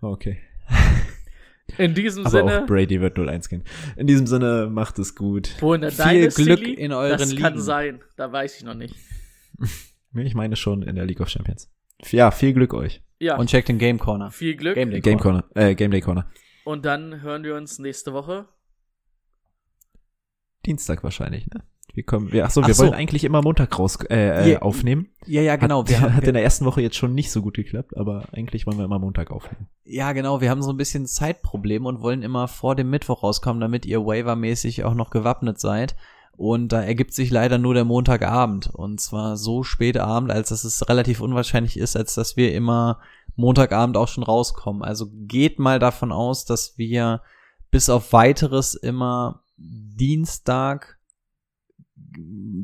Okay. In diesem Aber Sinne, auch Brady wird 0-1 gehen. In diesem Sinne, macht es gut. wo in der Viel Dynasty Glück liegt, in euren das kann Ligen. sein. Da weiß ich noch nicht. Ich meine schon in der League of Champions. Ja, viel Glück euch. Ja, Und check den Game Corner. viel Glück. Game Day Game Corner, äh, Game Day Corner. Und dann hören wir uns nächste Woche. Dienstag wahrscheinlich, ne? Wir kommen, wir, ach so, Ach wir so. wollen eigentlich immer Montag raus, äh, äh, Ja, aufnehmen. Ja, ja, genau. Hat, Wir haben, hat in der ersten Woche jetzt schon nicht so gut geklappt, aber eigentlich wollen wir immer Montag aufnehmen. Ja, genau, wir haben so ein bisschen Zeitproblem und wollen immer vor dem Mittwoch rauskommen, damit ihr waivermäßig auch noch gewappnet seid. Und da ergibt sich leider nur der Montagabend. Und zwar so spät Abend, als dass es relativ unwahrscheinlich ist, als dass wir immer Montagabend auch schon rauskommen. Also geht mal davon aus, dass wir bis auf weiteres immer Dienstag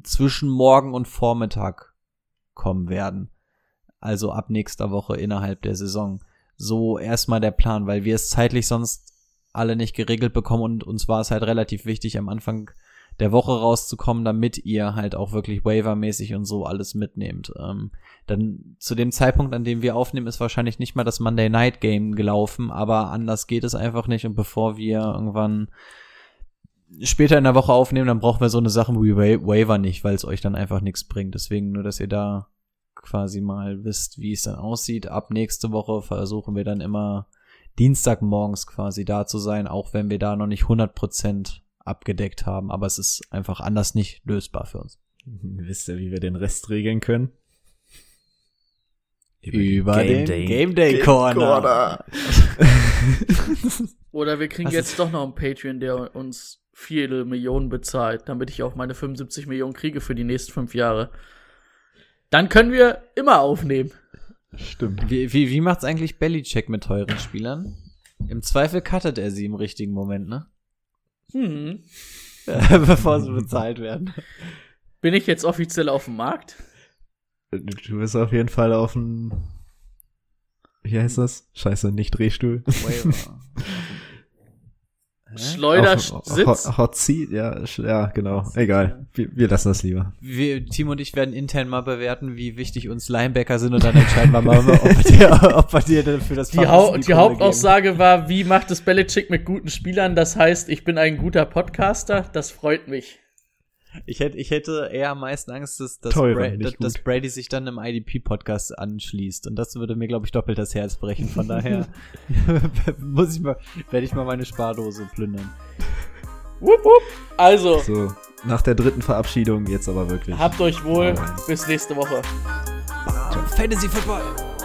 zwischen Morgen und Vormittag kommen werden. Also ab nächster Woche innerhalb der Saison so erstmal der Plan, weil wir es zeitlich sonst alle nicht geregelt bekommen und uns war es halt relativ wichtig, am Anfang der Woche rauszukommen, damit ihr halt auch wirklich waivermäßig und so alles mitnehmt. Ähm, dann zu dem Zeitpunkt, an dem wir aufnehmen, ist wahrscheinlich nicht mal das Monday Night Game gelaufen, aber anders geht es einfach nicht und bevor wir irgendwann später in der Woche aufnehmen, dann brauchen wir so eine Sache wie Wa- Waiver nicht, weil es euch dann einfach nichts bringt. Deswegen nur, dass ihr da quasi mal wisst, wie es dann aussieht. Ab nächste Woche versuchen wir dann immer Dienstagmorgens quasi da zu sein, auch wenn wir da noch nicht 100% abgedeckt haben. Aber es ist einfach anders nicht lösbar für uns. Wisst ihr, wie wir den Rest regeln können? Über den Game Day Corner. Oder wir kriegen Was jetzt doch noch einen Patreon, der uns viele Millionen bezahlt, damit ich auch meine 75 Millionen kriege für die nächsten fünf Jahre. Dann können wir immer aufnehmen. Stimmt. Wie, wie, wie macht's eigentlich Bellycheck mit teuren Spielern? Im Zweifel cuttet er sie im richtigen Moment, ne? Hm. Bevor sie bezahlt werden. Bin ich jetzt offiziell auf dem Markt? Du bist auf jeden Fall auf dem, wie heißt das? Scheiße, nicht Drehstuhl. Waiver. Hä? Schleudersitz? Hot, Hot Seat, ja, ja, genau. Egal. Wir, wir lassen das lieber. Wir, Timo und ich werden intern mal bewerten, wie wichtig uns Linebacker sind und dann entscheiden wir mal, ob wir dir, ob wir dir denn für das Die, Hau die Kohle Hauptaussage war, wie macht es Belichick mit guten Spielern? Das heißt, ich bin ein guter Podcaster. Das freut mich. Ich hätte, ich hätte eher am meisten Angst, dass, dass, Teurer, Bra dass, dass. Brady sich dann im IDP-Podcast anschließt. Und das würde mir, glaube ich, doppelt das Herz brechen. Von daher muss ich mal, werde ich mal meine Spardose plündern. Wupp, wupp. Also, So, nach der dritten Verabschiedung jetzt aber wirklich. habt euch wohl. Bis nächste Woche. Fantasy Football!